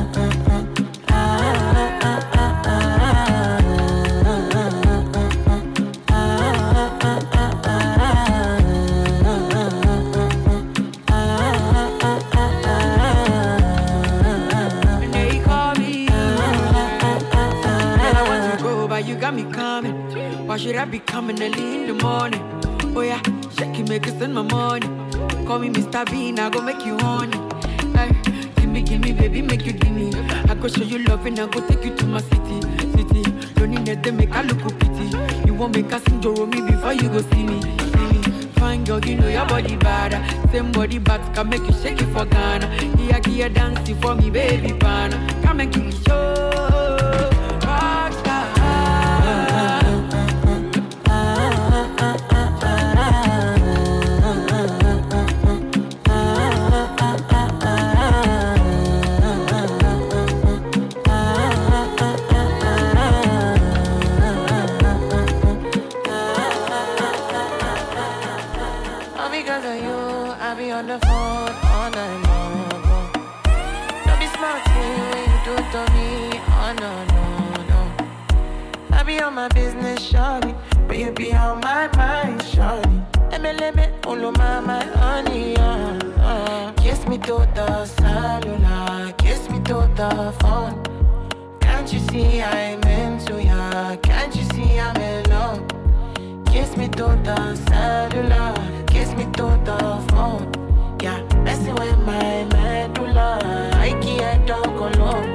Be coming early in the morning? Oh yeah, shake it, make it send my money. Call me Mr. Bean, I go make you honey. Hey, give me, give me, baby, make you give me. I go show you love and I go take you to my city, city. Don't need that, they make I look pity. You won't make a sing to before you go see me, see me. Fine girl, you know your body bad. Same body back can make you shake it for Ghana. Here, here, dancing for me, baby, pana. Come and give me show.
my, my shawty
Emeleme, uluma, oh, my honey uh, uh. Kiss me to the cellular Kiss me to the phone. Can't you see I'm into ya? Can't you see I'm in love? Kiss me to the cellular Kiss me to the phone. Yeah, messing with my medulla I can't talk alone.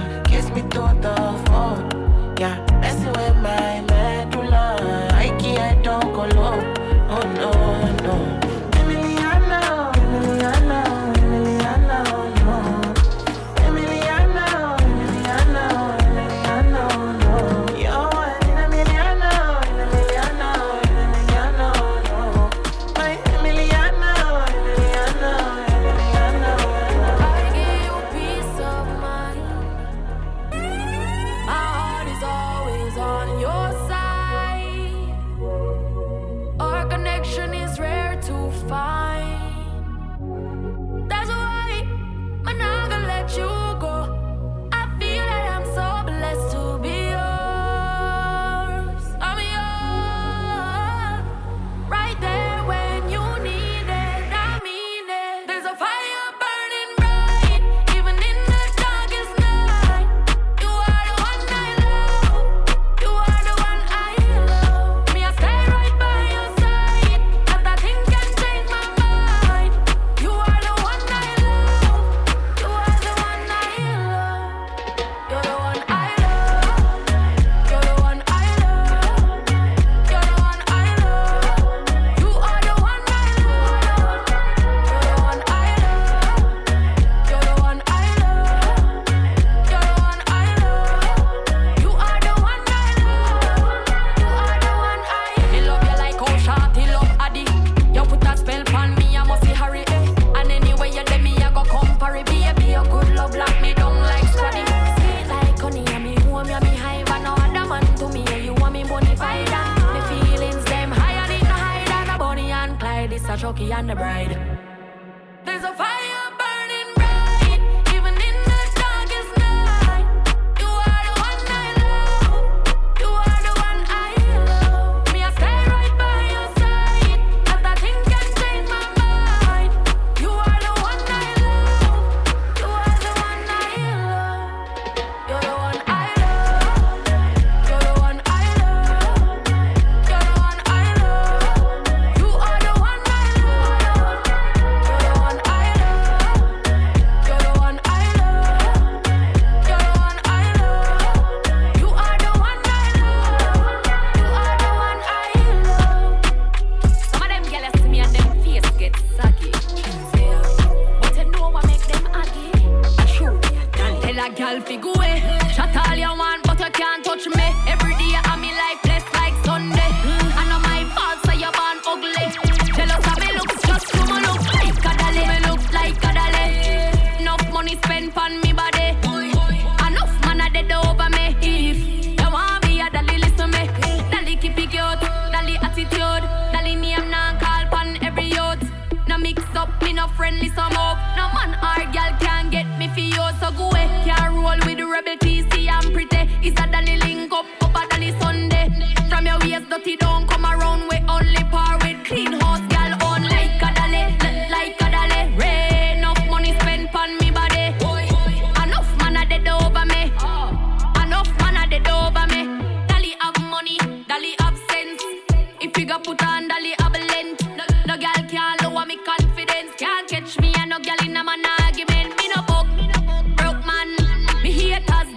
the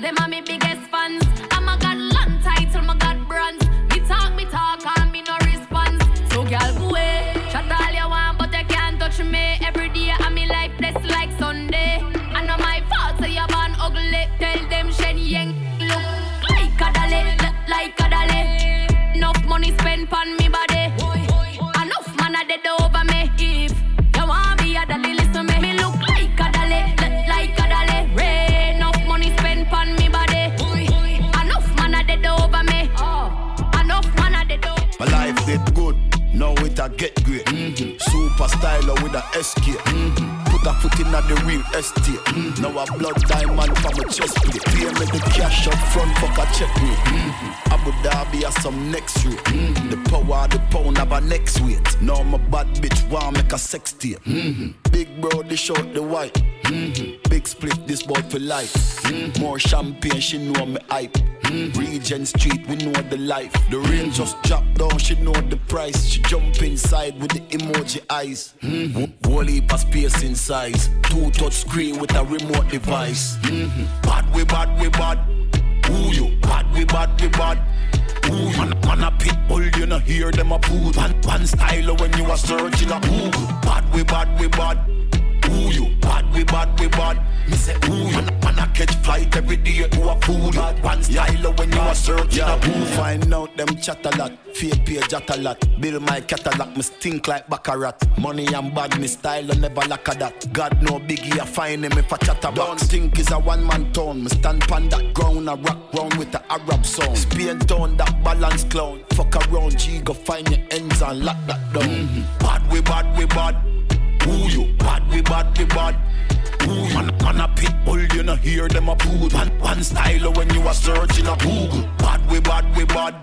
Them a me
big SK. Mm-hmm. Put a foot in the real estate. Mm-hmm. Now a blood diamond for my chest plate. Pay me the cash up front, fuck a check me. Mm-hmm. Abu Dhabi has some next rate. Mm-hmm. The power the pound have a next weight. Now my bad bitch want make a sex tape. Mm-hmm. Big bro, they short the white. Mm-hmm. Big split, this boy for life. Mm-hmm. More champagne, she know me hype. Mm-hmm. Regent Street, we know the life. The rain just drop down, she know the price. She jump inside with the emoji eyes. Mm-hmm. Whole heap space in size. Two touch screen with a remote device. Mm-hmm. Bad we bad we bad. Who you? Bad we bad we bad. You? Man, man a pit bull, you know hear them a poo. One, one style when you are searching a Google. Bad we bad we bad. Who you? Bad we bad we bad. Me say who you? Man, a catch flight every day to a fool. Bad one style when you are searching a Google. Find out them chat a lot. Fake page chat a lot. Build my catalog, me stink like baccarat. Money and bad, me style and never lack of that. God no biggie, I find him if I chat about. Don't think is a one man town. Me stand pan that ground, I rock round with the Arab song. Spain town, that balance clown. Fuck around, G, go find your ends and lock that down. Mm-hmm. Bad we bad we bad. Who you? Bad we bad we bad. Who you? Man, man a pit bull, you know hear them a poo. One, one style when you are searching a Google. Bad we bad we bad.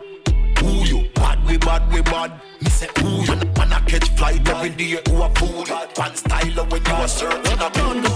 Who you? Bad we bad we bad. Me say who you? Man a catch flight every day to a pool. One style when you are searching a
Town go to Spain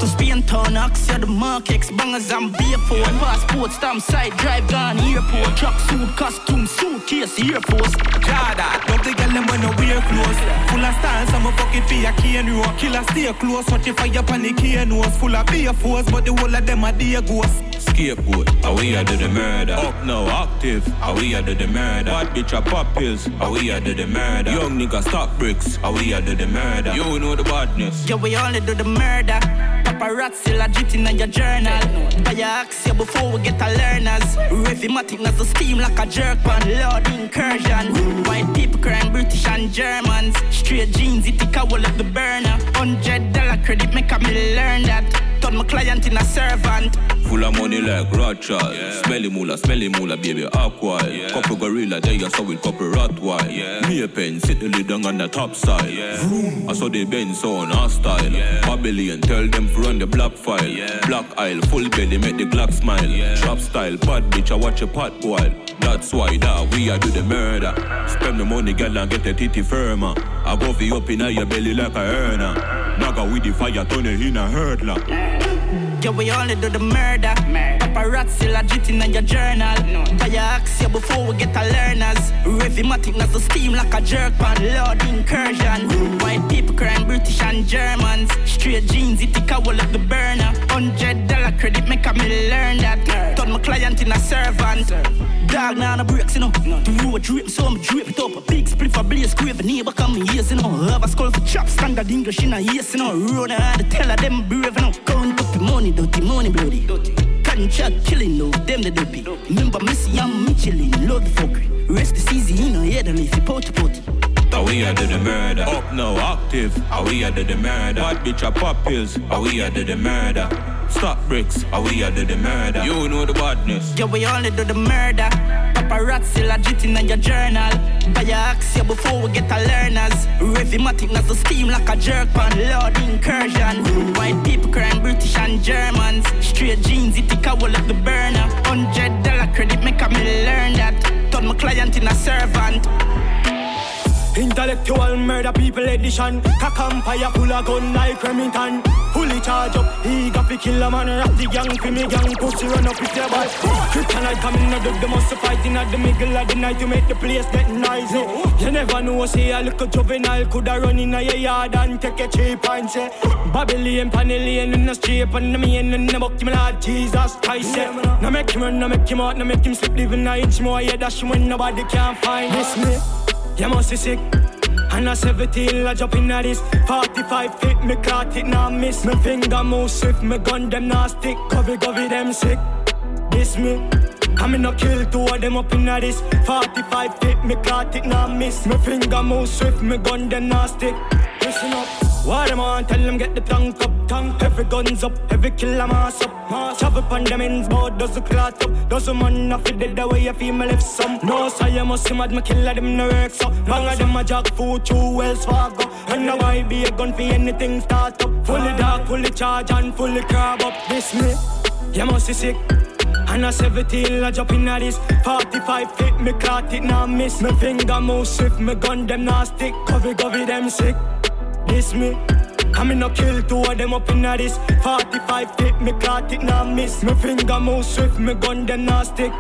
town, ask you the mark, X bangers and beer phone. Passport, stamp side, drive gone, airport. Truck suit, costume, suitcase, Air Force.
Jada, don't the girl them when no wear clothes. Full of stars, I'm a fucking fear cane row. Killer stay close, watch if fire pan the cane nose. Full of beer force, but the whole of them are dear ghosts.
Scapegoat, how we are do the murder. Up now, active, how we are do the murder. Bad bitch a pop pills, how we are do the murder. Young nigga stop bricks, how we are do the murder. You know the badness.
Yeah, we only do the murder. Paparazzi legit in your journal. Buy your axe before we get a learners. Rhythmatic as the steam like a jerk pan. Lord incursion. White people crying British and Germans. Straight jeans, it take a wall of the burner. Hundred dollar credit make a me learn that. Turn my client in a servant.
Full of money like Rothschild. Smelly moolah, smelly moolah, baby, aqua. Couple gorilla, there you saw with couple Rottweil. Me a pen, sit the lid down on the top side. I saw the Benz on our style. hostile. Babylon, tell them to run the black file. Black aisle, full belly, make the Glock smile. Trap style, bad bitch, I watch a pot boil. That's why that we are do the murder. Spend the money, girl, and get the titty firmer. I go for you up in your belly like a earner. Naga with the fire, turn it in a hurdler.
Yeah, we only do the murder. Paparazzi legit in your journal. Buy your axe here before we get a learners. Rhythmatic as the steam like a jerk pan. Lord incursion. White people crying British and Germans. Straight jeans, it take a wall of the burner. Hundred dollar credit make a me learn that. Turn my client in a servant. Dog now the breaks, you know. The road drip, so I'm drip it up. A big split for blaze, grave, a neighbor come ears, you know. Have a skull for chop, standard English in a yes, you know. And the tell of them brave, you know. Count up the money, dirty money, bloody. Contract killing, no, them the dopey. Remember Missy, I'm Michelin, love the fuckery. Rest is easy, you know, yeah, the leafy potty potty.
How we are the murder. Up now, active. How we are the murder. Bad bitch a pop pills. How we are the murder. Stop bricks. How we are the murder. You know the badness.
Yeah, we only do the murder. Paparazzi legit in your journal. Buy your axe before we get a learners. Rhythmatic as the steam like a jerk pan. Lord incursion. White people crying British and Germans. Straight jeans, it take a wall of the burner. Hundred dollar credit make a me learn that. Turn my client in a servant.
Intellectual murder people edition. Cock empire full of gun like Remington. Fully charge up, eager fi kill a man. Rap the gang fi me gang, pussy run up with your bad. Kryptonite coming out of the muscle fighting at the middle of the night to make the place get noisy. You never know, say a little juvenile coulda run in a yard and take a cheap and say Babylon, Panellian in the street and the man in the book, Lord Jesus Christ. Yeah. Now make him run, now make him out, now make him slip, living a inch more. Yeah, that's when nobody can find this me. You must be sick. And a 17, I jump in at this. 45 feet, me caught it, now miss. Me finger move swift, me gun them now stick. Covey, covey, them sick. This me. I me no kill two of them up in this. 45 fit, me caught it, now miss. Me finger move swift, me gun them not stick. Listen up What them on, tell them get the tank up Tank, every guns up, every killer mass up Mass Travel upon them ends, bout does the clot up. Does the man off it dead the way you feel me left some No, so you must see mad, me killer them no work so Bang of them a jack food, two Wells Fargo And now I be a gun for anything start up. Fully dark, fully charge and fully crab up. This me, you must be sick. And a 17, I jump in at this. 45 fit, me caught it, now miss. Me finger move swift, me gun them now stick. Covey, covey, them sick This me I me no kill two of them up in this 45 fit, me caught it, now miss Me finger move swift, me gun them now stick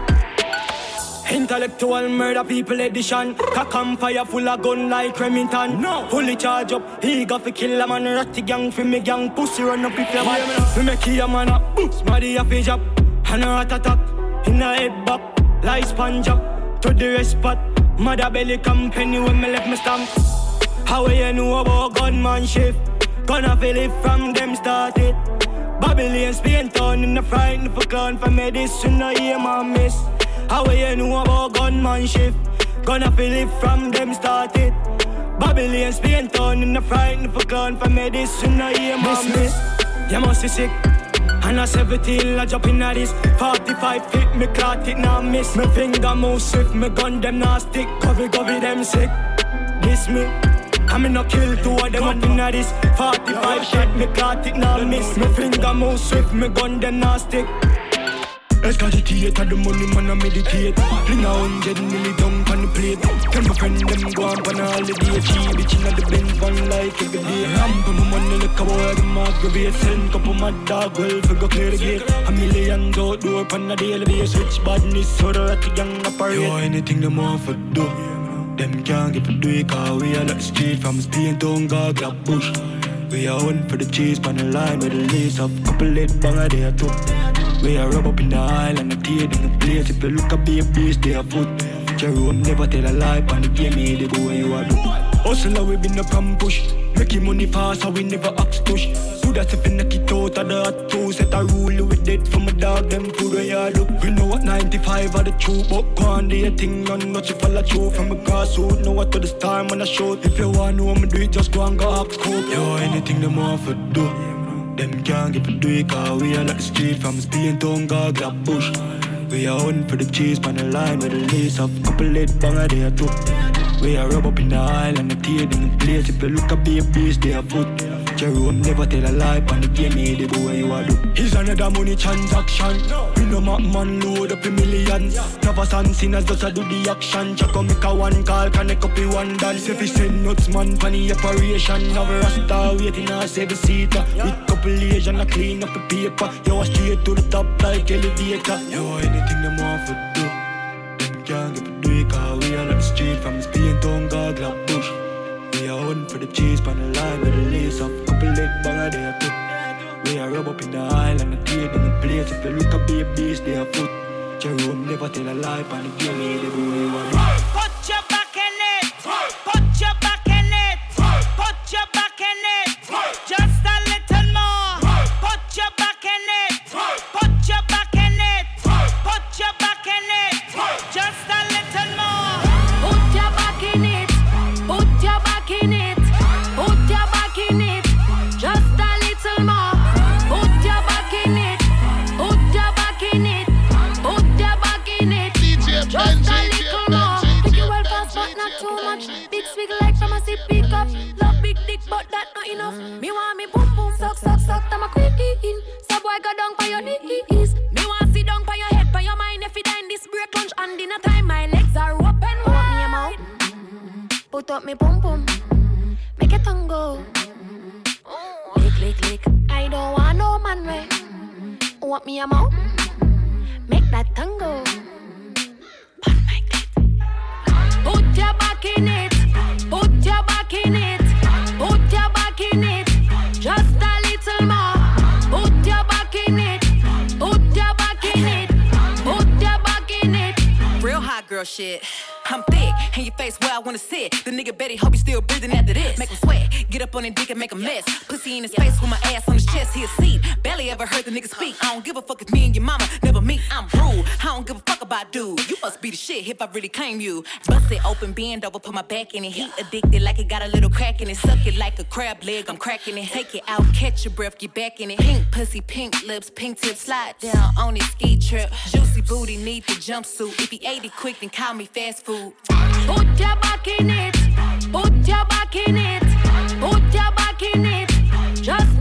Intellectual murder people edition. Cock and fire full of gun like Remington. No. Fully charge up. He got fi kill a man. Ratty gang fi me gang. Pussy run up if you want. Me make you a man up. Smarty a fi job. And a rat attack. In a head back. Like sponge up. To the rest spot. Mother belly company when me left me stamp. How you know about gunman shift? Gonna feel it from them started. Babylon, Spain town in the frightened for clown for medicine, no hear my miss. How you know about gunman shift? Gonna feel it from them started. Babylon, Spain town in the frightened for clown for medicine, no hear my miss. You must be sick. And a 17, I jump in at this 45 fit, me caught it, now miss Me finger move swift, me gun them now stick Covey, covey, them sick This me I me no kill two of them up in this 45 shot, me caught it, now miss. Me finger move swift, me gun them now stick. Escagitate the money man I meditate. Fling a hundred milli down on the plate. Tell my friend them go on on a holiday. Cheap bitch inna the Benz van like every day. Ramp my money like a boy them aggravate Send couple mad dog well figure clear the gate. A million outdoor on a daily basis. Rich badness so the ratty gang operate. Yo anything them want for do Them can't for do it cause we are like the street From Spain to God grab bush We are on for the cheese on the line with the lace up Couple lit banger there too we are rub up in the aisle and the tear in the place. If you look at be a beast, they are foot. Jerome never tell a lie, on the game, me the boy you are do. Hustle, we been up and push. Making money fast, so we never ask push. Do that if you knock it out of the hot two. Set a rule with it from a dog, them food where you look. We know what 95 are the truth, but on do your thing, on not you follow through. From a grassroots, know what to the star, man, I shoot. If you want to me do it, just go and go up scope. Yo, anything them want for do. Them can't get for do cause we are like the street from Spain to God grab bush We are on for the cheese on the line with the lace of couple lit banger there too We are rub up in the aisle and the tear in the place If you look at be a beast they are foot Jerome never tell a lie on the game me the boy you are do. He's another money transaction. We know my man load up a millions. Never son sinners just a do the action. Check on make a one call connect up in one dance? If he send nuts man for the operation. Now we rasta waiting a seven seater. With couple Asian I clean up the paper. Yo I straight to the top like elevator. Yo anything them want for do Them can't get for do it cause we are like the street From Spain to God We are on for the cheese on the line with the lace up. Couple lit banger there too We are rub up in the aisle and the trade in the place. If you look a beast they are foot. Jerome never tell a lie on the game me the
boy Put up me boom boom. Make it tango. go. Lick lick lick. I don't want no man way. Want me a mouth. Make that tongue go. Put your back in it. Put your back in it.
Girl shit. I'm thick, and your face where I wanna sit. The nigga Betty hope you still breathing after this. Make him sweat, get up on his dick and make a mess. Pussy in his face with my ass on his chest, he a seat. Barely ever heard the nigga speak. I don't give a fuck if me and your mama never meet. I'm rude, I don't give a fuck You must be the shit if I really claim you. Bust it open, bend over, put my back in it. He addicted like it got a little crack in it. Suck it like a crab leg, I'm cracking it. Take it out, catch your breath, get back in it. Pink pussy, pink lips, pink tips, slide down on his ski trip. Juicy booty, need the jumpsuit. If he ate it quick, then call me fast food.
Put your back in it. Put your back in it. Put your back in it. Just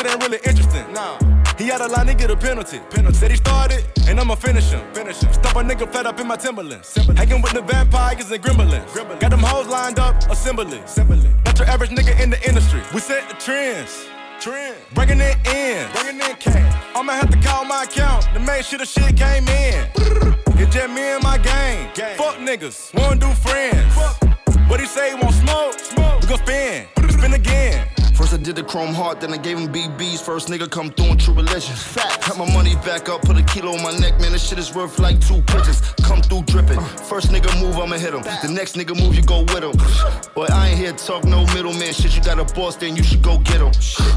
shit
ain't really interesting. Nah. He out of line, he get a penalty. penalty. Said he started, and I'ma finish him. Finish him. Stop a nigga flat up in my Timberlands. Hanging with the vampires and gremlins. Got them hoes lined up, assembly. assembly. Not your average nigga in the industry. We set the trends. Trend. Bringing it in. Bringing in cash. I'ma have to call my account to make sure the shit came in. It's just me and my gang. Fuck niggas, wanna do friends.
Chrome heart, then I gave him BBs. First nigga come through in true religion. Fat. Got my money back up, put a kilo on my neck, man. This shit is worth like two pigeons. Come through dripping. Uh. First nigga move, I'ma hit him. The next nigga move, you go with him. Boy, I ain't here to talk no middleman shit. You got a boss, then you should go get him.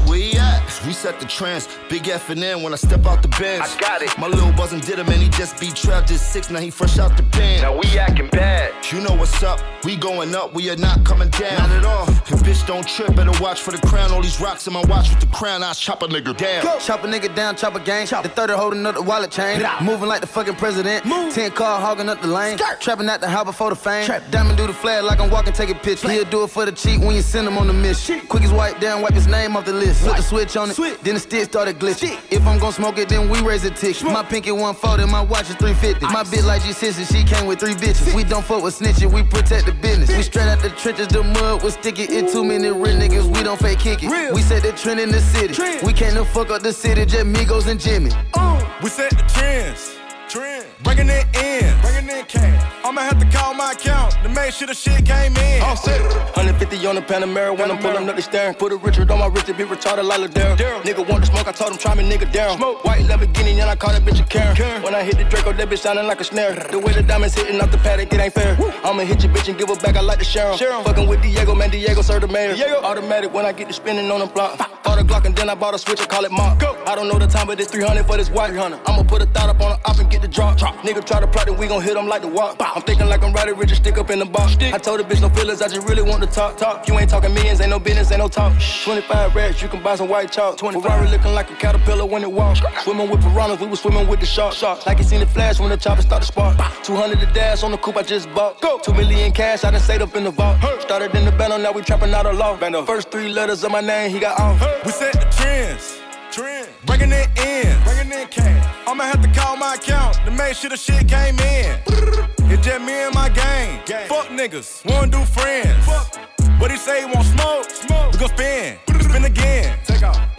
Where he at? We set the trends. Big F and N when I step out the bench. I got it. My little buzzin' did him, and he just be trapped at six. Now he fresh out the pen. Now we acting bad. You know what's up? We going up, we are not coming down. Not at all. If bitch don't trip, better watch for the crown. All these rocks in my watch with the crown, I chop a nigga down.
Chop a nigga down, chop a gang. The 30 holding up the wallet chain. Moving like the fucking president. 10 car hogging up the lane. Trapping at the house before the fame. Diamond do the flag like I'm walking, taking pictures. He'll do it for the cheap when you send him on the mission. Quick as wipe down, wipe his name off the list. Flip the switch on it, then the stick started glitching. If I'm gon' smoke it, then we raise a ticket. My pinky 140, my watch is 350. My bitch like G6, she came with three bitches. We don't fuck with snitching, we protect the business. We straight out the trenches, the mud was sticky. It too many real niggas, we don't fake kick it. We set the trend in the city. We can't no fuck up the city, just Migos and Jimmy. Oh.
We set the trends. Trend. Bringing it in. Bringing in cash. I'ma have to call my account to make sure the shit came in.
All set. 150 on the Panamera when I'm pulling up the steering. Put a Richard on my wrist to be retarded like Ladera. Nigga want to smoke, I told him try me, nigga down. Smoke. White Lamborghini, and I call that bitch a Karen. When I hit the Draco, that bitch sounding like a snare. The way the diamonds hitting off the paddock, it ain't fair. I'ma hit your bitch and give her back, I like to share share 'em. Fucking with Diego, man, Diego, sir, the mayor. Automatic when I get to spinning on the block. Bought a Glock and then I bought a switch I call it Mark. I don't know the time, but it's 300 for this white. Hunter. I'ma put a thought up on the op and get the drop. Nigga try to plot it, we gon' hit him like the walk. I'm thinking like I'm riding rich stick up in the box. I told the bitch no feelings, I just really want to talk. Talk. You ain't talking millions, ain't no business, ain't no talk. 25 racks, you can buy some white chalk. 20 Ferrari looking like a caterpillar when it walks. Swimming with piranhas, we was swimming with the sharks. Like you seen the flash when the chopper start to spark. 200 the dash on the coupe I just bought. Go. 2 million cash, I done stayed up in the vault. Started in the bando, now we trapping out a law. First three letters of my name, he got off.
We set the trends. Trend. Bringing it in. Bringing in cash. I'ma have to call my account to make sure the shit came in. It's just me and my gang. Fuck niggas, wanna do friends. What he say, he want smoke? Smoke. We gon' spin, spin again. Take off.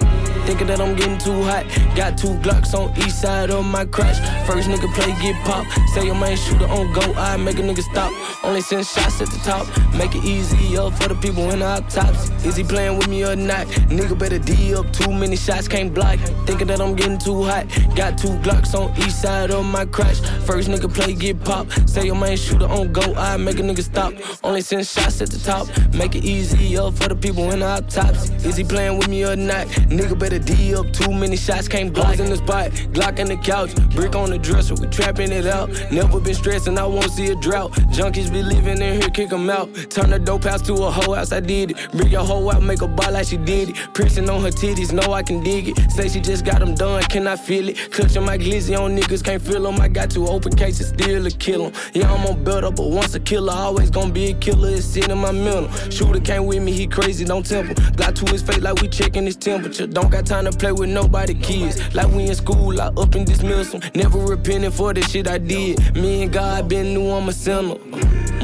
Thinking that I'm getting too hot. Got two Glocks on each side of my crash. First nigga play, get pop. Say your main shooter on go, I make a nigga stop. Only send shots at the top. Make it easier for the people in the autopsy. Is he playing with me or not? Nigga better D up. Too many shots can't block. Thinking that I'm getting too hot. Got two Glocks on each side of my crash. First nigga play, get pop. Say your main shooter on go, I make a nigga stop. Only send shots at the top. Make it easier for the people in the autopsy. Is he playing with me or not? Nigga better D up. Too many shots can't block in the spot. Glock in the couch. Brick on the dresser. We trapping it out. Never been stressing. I won't see a drought. Junkies be living in here, kick 'em out. Turn the dope house to a whole house. I did it. Bring your hoe out, make a ball like she did it. Piercing on her titties. Know I can dig it. Say she just got them done. Can I feel it? Clutching my glizzy on niggas. Can't feel them. I got two open cases. Still a kill 'em. Yeah, I'm on better, but once a killer, always gonna be a killer. It's in my mental. Shooter came with me. He crazy. Don't temple. Got to his face like we checking his temperature. Don't got time to play with nobody kids. Like we in school, I up and dismiss them. Never repenting for the shit I did. Me and God been new, I'm a sinner.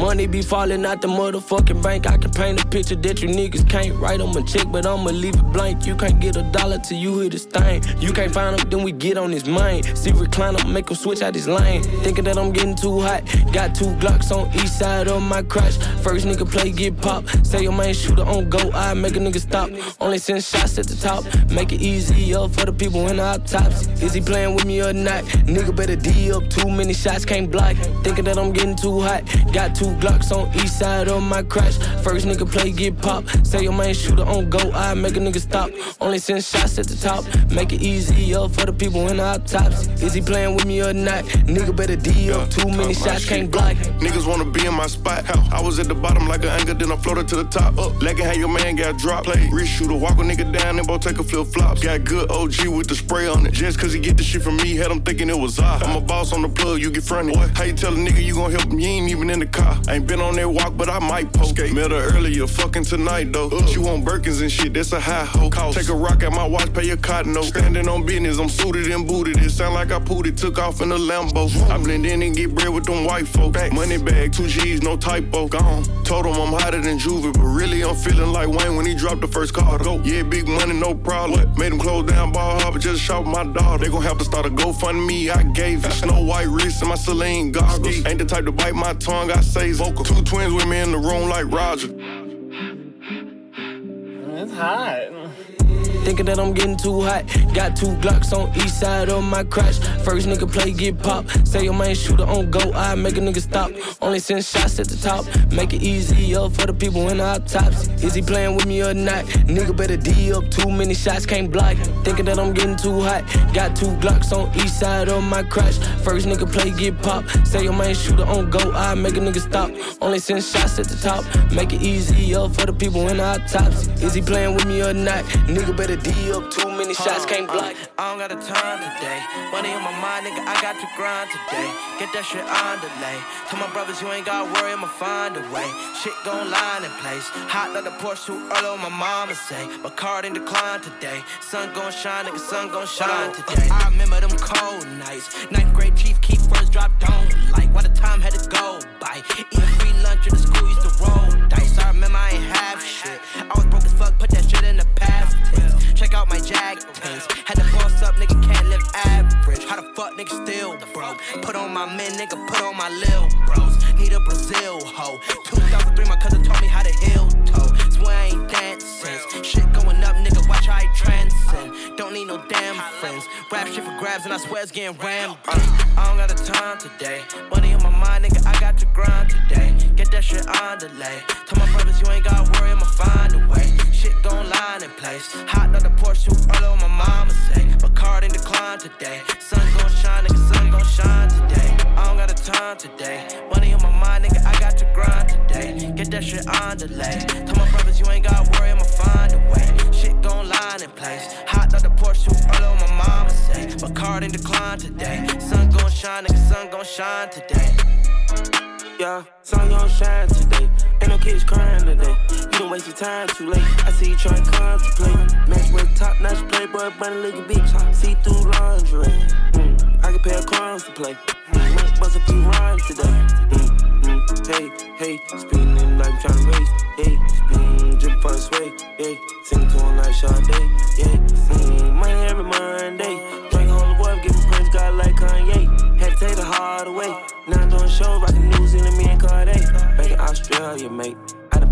Money be falling out the motherfucking bank. I can paint a picture that you niggas can't write on a check, but I'ma leave it blank. You can't get a dollar till you hear this thing. You can't find them, then we get on his mind. See recliner, make him switch out his lane. Thinking that I'm getting too hot. Got two Glocks on each side of my crotch. First nigga play, get pop. Say your main shooter on go, I make a nigga stop. Only send shots at the top. Make it easier for the people in the autopsy. Is he playing with me or not? Nigga better D up. Too many shots can't block. Thinking that I'm getting too hot. Got two Glocks on each side of my crash. First nigga play, get pop. Say your main shooter on go, I make a nigga stop. Only send shots at the top. Make it easier for the people in the autopsy. Is he playing with me or not? Nigga better D up. Too many shots can't block.
Niggas wanna be in my spot. I was at the bottom like an anchor, then I floated to the top. Up, legging how your man got dropped. Play, shooter, walk a nigga down, and both take a flip flops. Got good OG with the spray on it. Just cause he get the shit from me, had him thinking it was I. I'm a boss on the plug, you get fronted. How you tell a nigga you gon' help him? You ain't even in the car. Ain't been on that walk, but I might poke. Met her earlier, fucking tonight though. She want Birkins and shit, that's a high hoe. Take a rock at my watch, pay a cotton note. Standing on business, I'm suited and booted. It sound like I it, took off in a Lambo. I blend in and get bread with them white folk. Back. Money bag, two G's, no typo. Gone. Told him I'm hotter than Juvie, but really I'm feeling like Wayne when he dropped the first car. Go. Yeah, big money, no problem. What? Made him close down Bal Harbour, just shot my daughter. They gon' have to start a GoFundMe, I gave it. Snow white wrist and my Celine goggles. Ain't the type to bite my tongue, I say vocal. Two twins with me in the room like Roger.
It's hot.
Thinking that I'm getting too hot. Got two Glocks on each side of my crash. First nigga play, get pop. Say your main shooter on go, I make a nigga stop. Only send shots at the top. Make it easier for the people in the autopsy. Is he playing with me or not? Nigga better D up. Too many shots can't block. Thinking that I'm getting too hot. Got two Glocks on each side of my crash. First nigga play, get pop. Say your main shooter on go, I make a nigga stop. Only send shots at the top. Make it easier for the people in the autopsy. Is he playing with me or not? Nigga better D up. Too many shots can't uh, block.
I don't got the time today. Money on my mind, nigga, I got to grind today. Get that shit on delay. Tell my brothers you ain't gotta worry, I'ma find a way. Shit gon' line in place. Hot on the porch too early, my mama say. My card ain't decline today. Sun gon' shine, nigga, sun gon' shine today. I remember them cold nights. Ninth grade chief keep first drop down. Like, why the time had to go by. Eat free lunch in the school, used to roll dice. I remember I ain't have shit. I was broke as fuck, put that shit Check out my jag tanks. Had to boss up, nigga can't live average. How the fuck nigga still broke? Put on my men, nigga, put on my lil bros. Need a Brazil hoe. 2003, my cousin taught me how to heel toe. Swear I ain't dancing. Shit going up, transcend. Don't need no damn friends. Rap shit for grabs, and I swear it's getting rammed. Uh, I don't got the time today. Money on my mind, nigga, I got to grind today. Get that shit on delay. Tell my brothers you ain't gotta worry, I'ma find a way. Shit gon' line in place. Hot on the porch too early, on my mama say. But card ain't decline today. Sun gon' shine, nigga, sun gon' shine today. I don't got the time today. Money on my mind, nigga, I got to grind today. Get that shit on delay. Tell my brothers you ain't gotta worry, I'ma find a way. Shit gon' line in place. Hot on the porch too early, on my mama say. My card ain't decline today. Sun gon' shine, nigga, sun gon' shine today.
Yeah, sun gon' shine today. Ain't no kids crying today. You don't waste your time too late. I see you trying to contemplate. Match with top notch playboy, bunny looking bitch. See through lingerie. Mm, I can pay a crumbs to play. Mm, bust a few rhymes today. Mm, hey, hey, spinning like I'm tryna race. Hey, spin, drip on sway. Hey, sing to him like Sade. Yeah, mm, money every Monday. Drink holy boy, giving Prince God like Kanye. Had to take the hard away. Now I'm doing shows, rocking New Zealand, me and Cardi. Back in Australia, mate.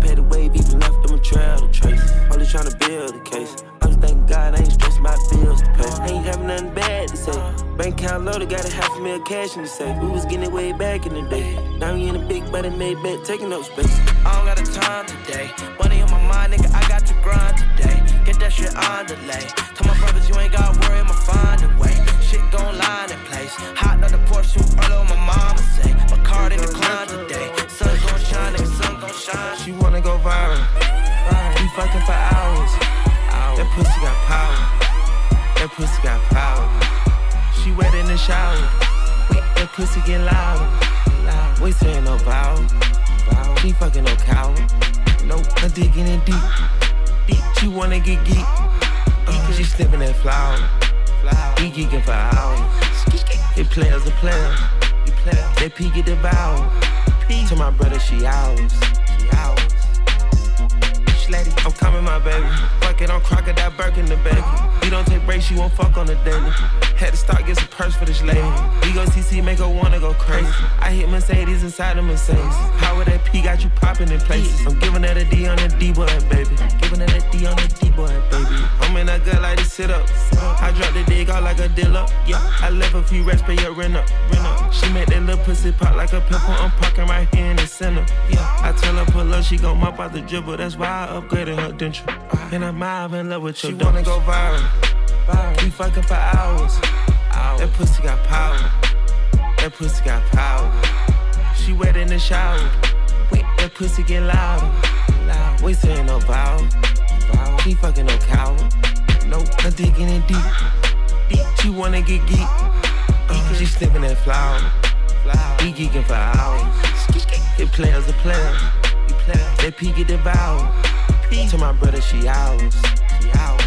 Paid the wave, even left them a trail to trace. Only tryna build a case. I'm just thank God I ain't stressing my bills to pay. Ain't having nothing bad to say. Bank account loaded, got a half a mil cash in the safe. We was getting it way back in the day. Now we in a big body made back, taking up space.
I don't got the time today. Money on my mind, nigga, I got to grind today. Get that shit on delay. Tell my brothers you ain't gotta worry, I'ma find a way. Shit gon' line in place. Hot another Porsche, early on my mama say. My card in decline today. Sun
She wanna go viral. We fucking for hours. That pussy got power. That pussy got power. She wet in the shower. That pussy get louder. Loud. We saying no vowel. She fucking no cow. Nope, I'm digging it deep. Deep. She wanna get geek. Uh, she sniffing that flower. We geeking for hours. They players are players. They peek at the vow. To my brother, she ours. She ours. Slatty. I'm coming, my baby. Fuck it, I'm crocodile Birkin the baby. You don't take breaks, you won't fuck on the daily. Had to start get some purse for this lady. We go CC, make her wanna go crazy. I hit Mercedes inside the Mercedes. Power that P got you popping in places. I'm giving that a D on the D boy, baby. Giving that a D on the D boy, baby. I'm in that gut like to sit up. I drop the dig out like a dealer. Yeah, I left a few rest, pay your rent up. Rent up. She make that little pussy pop like a pimple. I'm parking right here in the center. Yeah, I tell her pull up, she gon' mop out the dribble. That's why I upgraded her denture. And I'm out in love with your She wanna go viral. We fucking for hours. That pussy got power. That pussy got power. She wet in the shower. Wait, that pussy get louder. Loud. We saying no vowel. She fucking no cow. Nope, I'm digging it deep. Deep. She wanna get geek. Uh, she sniffing that flower. We geeking for hours play players a player. That P get devoured. To my brother, she ours. She ours.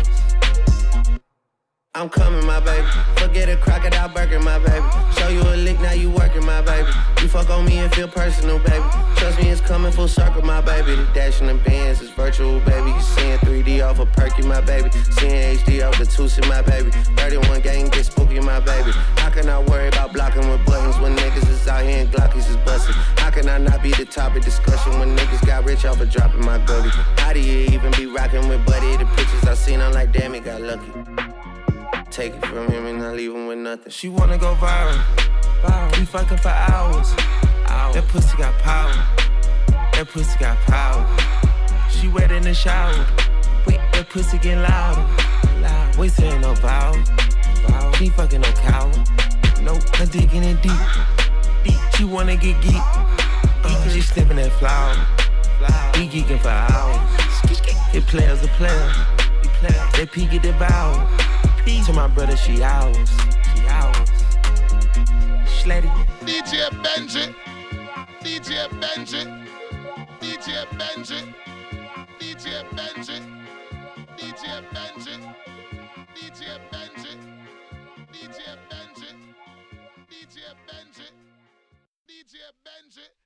I'm coming, my baby. Forget a crocodile Birkin, my baby. Show you a lick, now you working, my baby. You fuck on me and feel personal, baby. Trust me, it's coming full circle, my baby. The dash the bands is virtual, baby. You seeing 3D off a of perky, my baby. Seeing HD off the Tusi, my baby. 31 gang get spooky, my baby. How can I worry about blocking with buttons when niggas is out here and Glockies is busting? How can I not be the topic discussion when niggas got rich off of dropping my goldie? How do you even be rocking with Buddy? The pictures I seen, I'm like, damn, he got lucky. Take it from him and not leave him with nothing.
She wanna go viral. We fucking for hours. hours. That pussy got power. That pussy got power. She wet in the shower. Wait, that pussy get louder. Loud. We saying no vowel. She fucking no cow. Nope, I'm digging it deep. Deep. She wanna get geek. Uh, she sniffing that flower. We geeking for hours. It players are players. They at the vow. To my brother, she ours. She ours.
Benji. DJ Benji. DJ Benji. DJ Benji. DJ Benji. DJ Benji. DJ Benji. DJ Benji. DJ Benji. DJ Benji.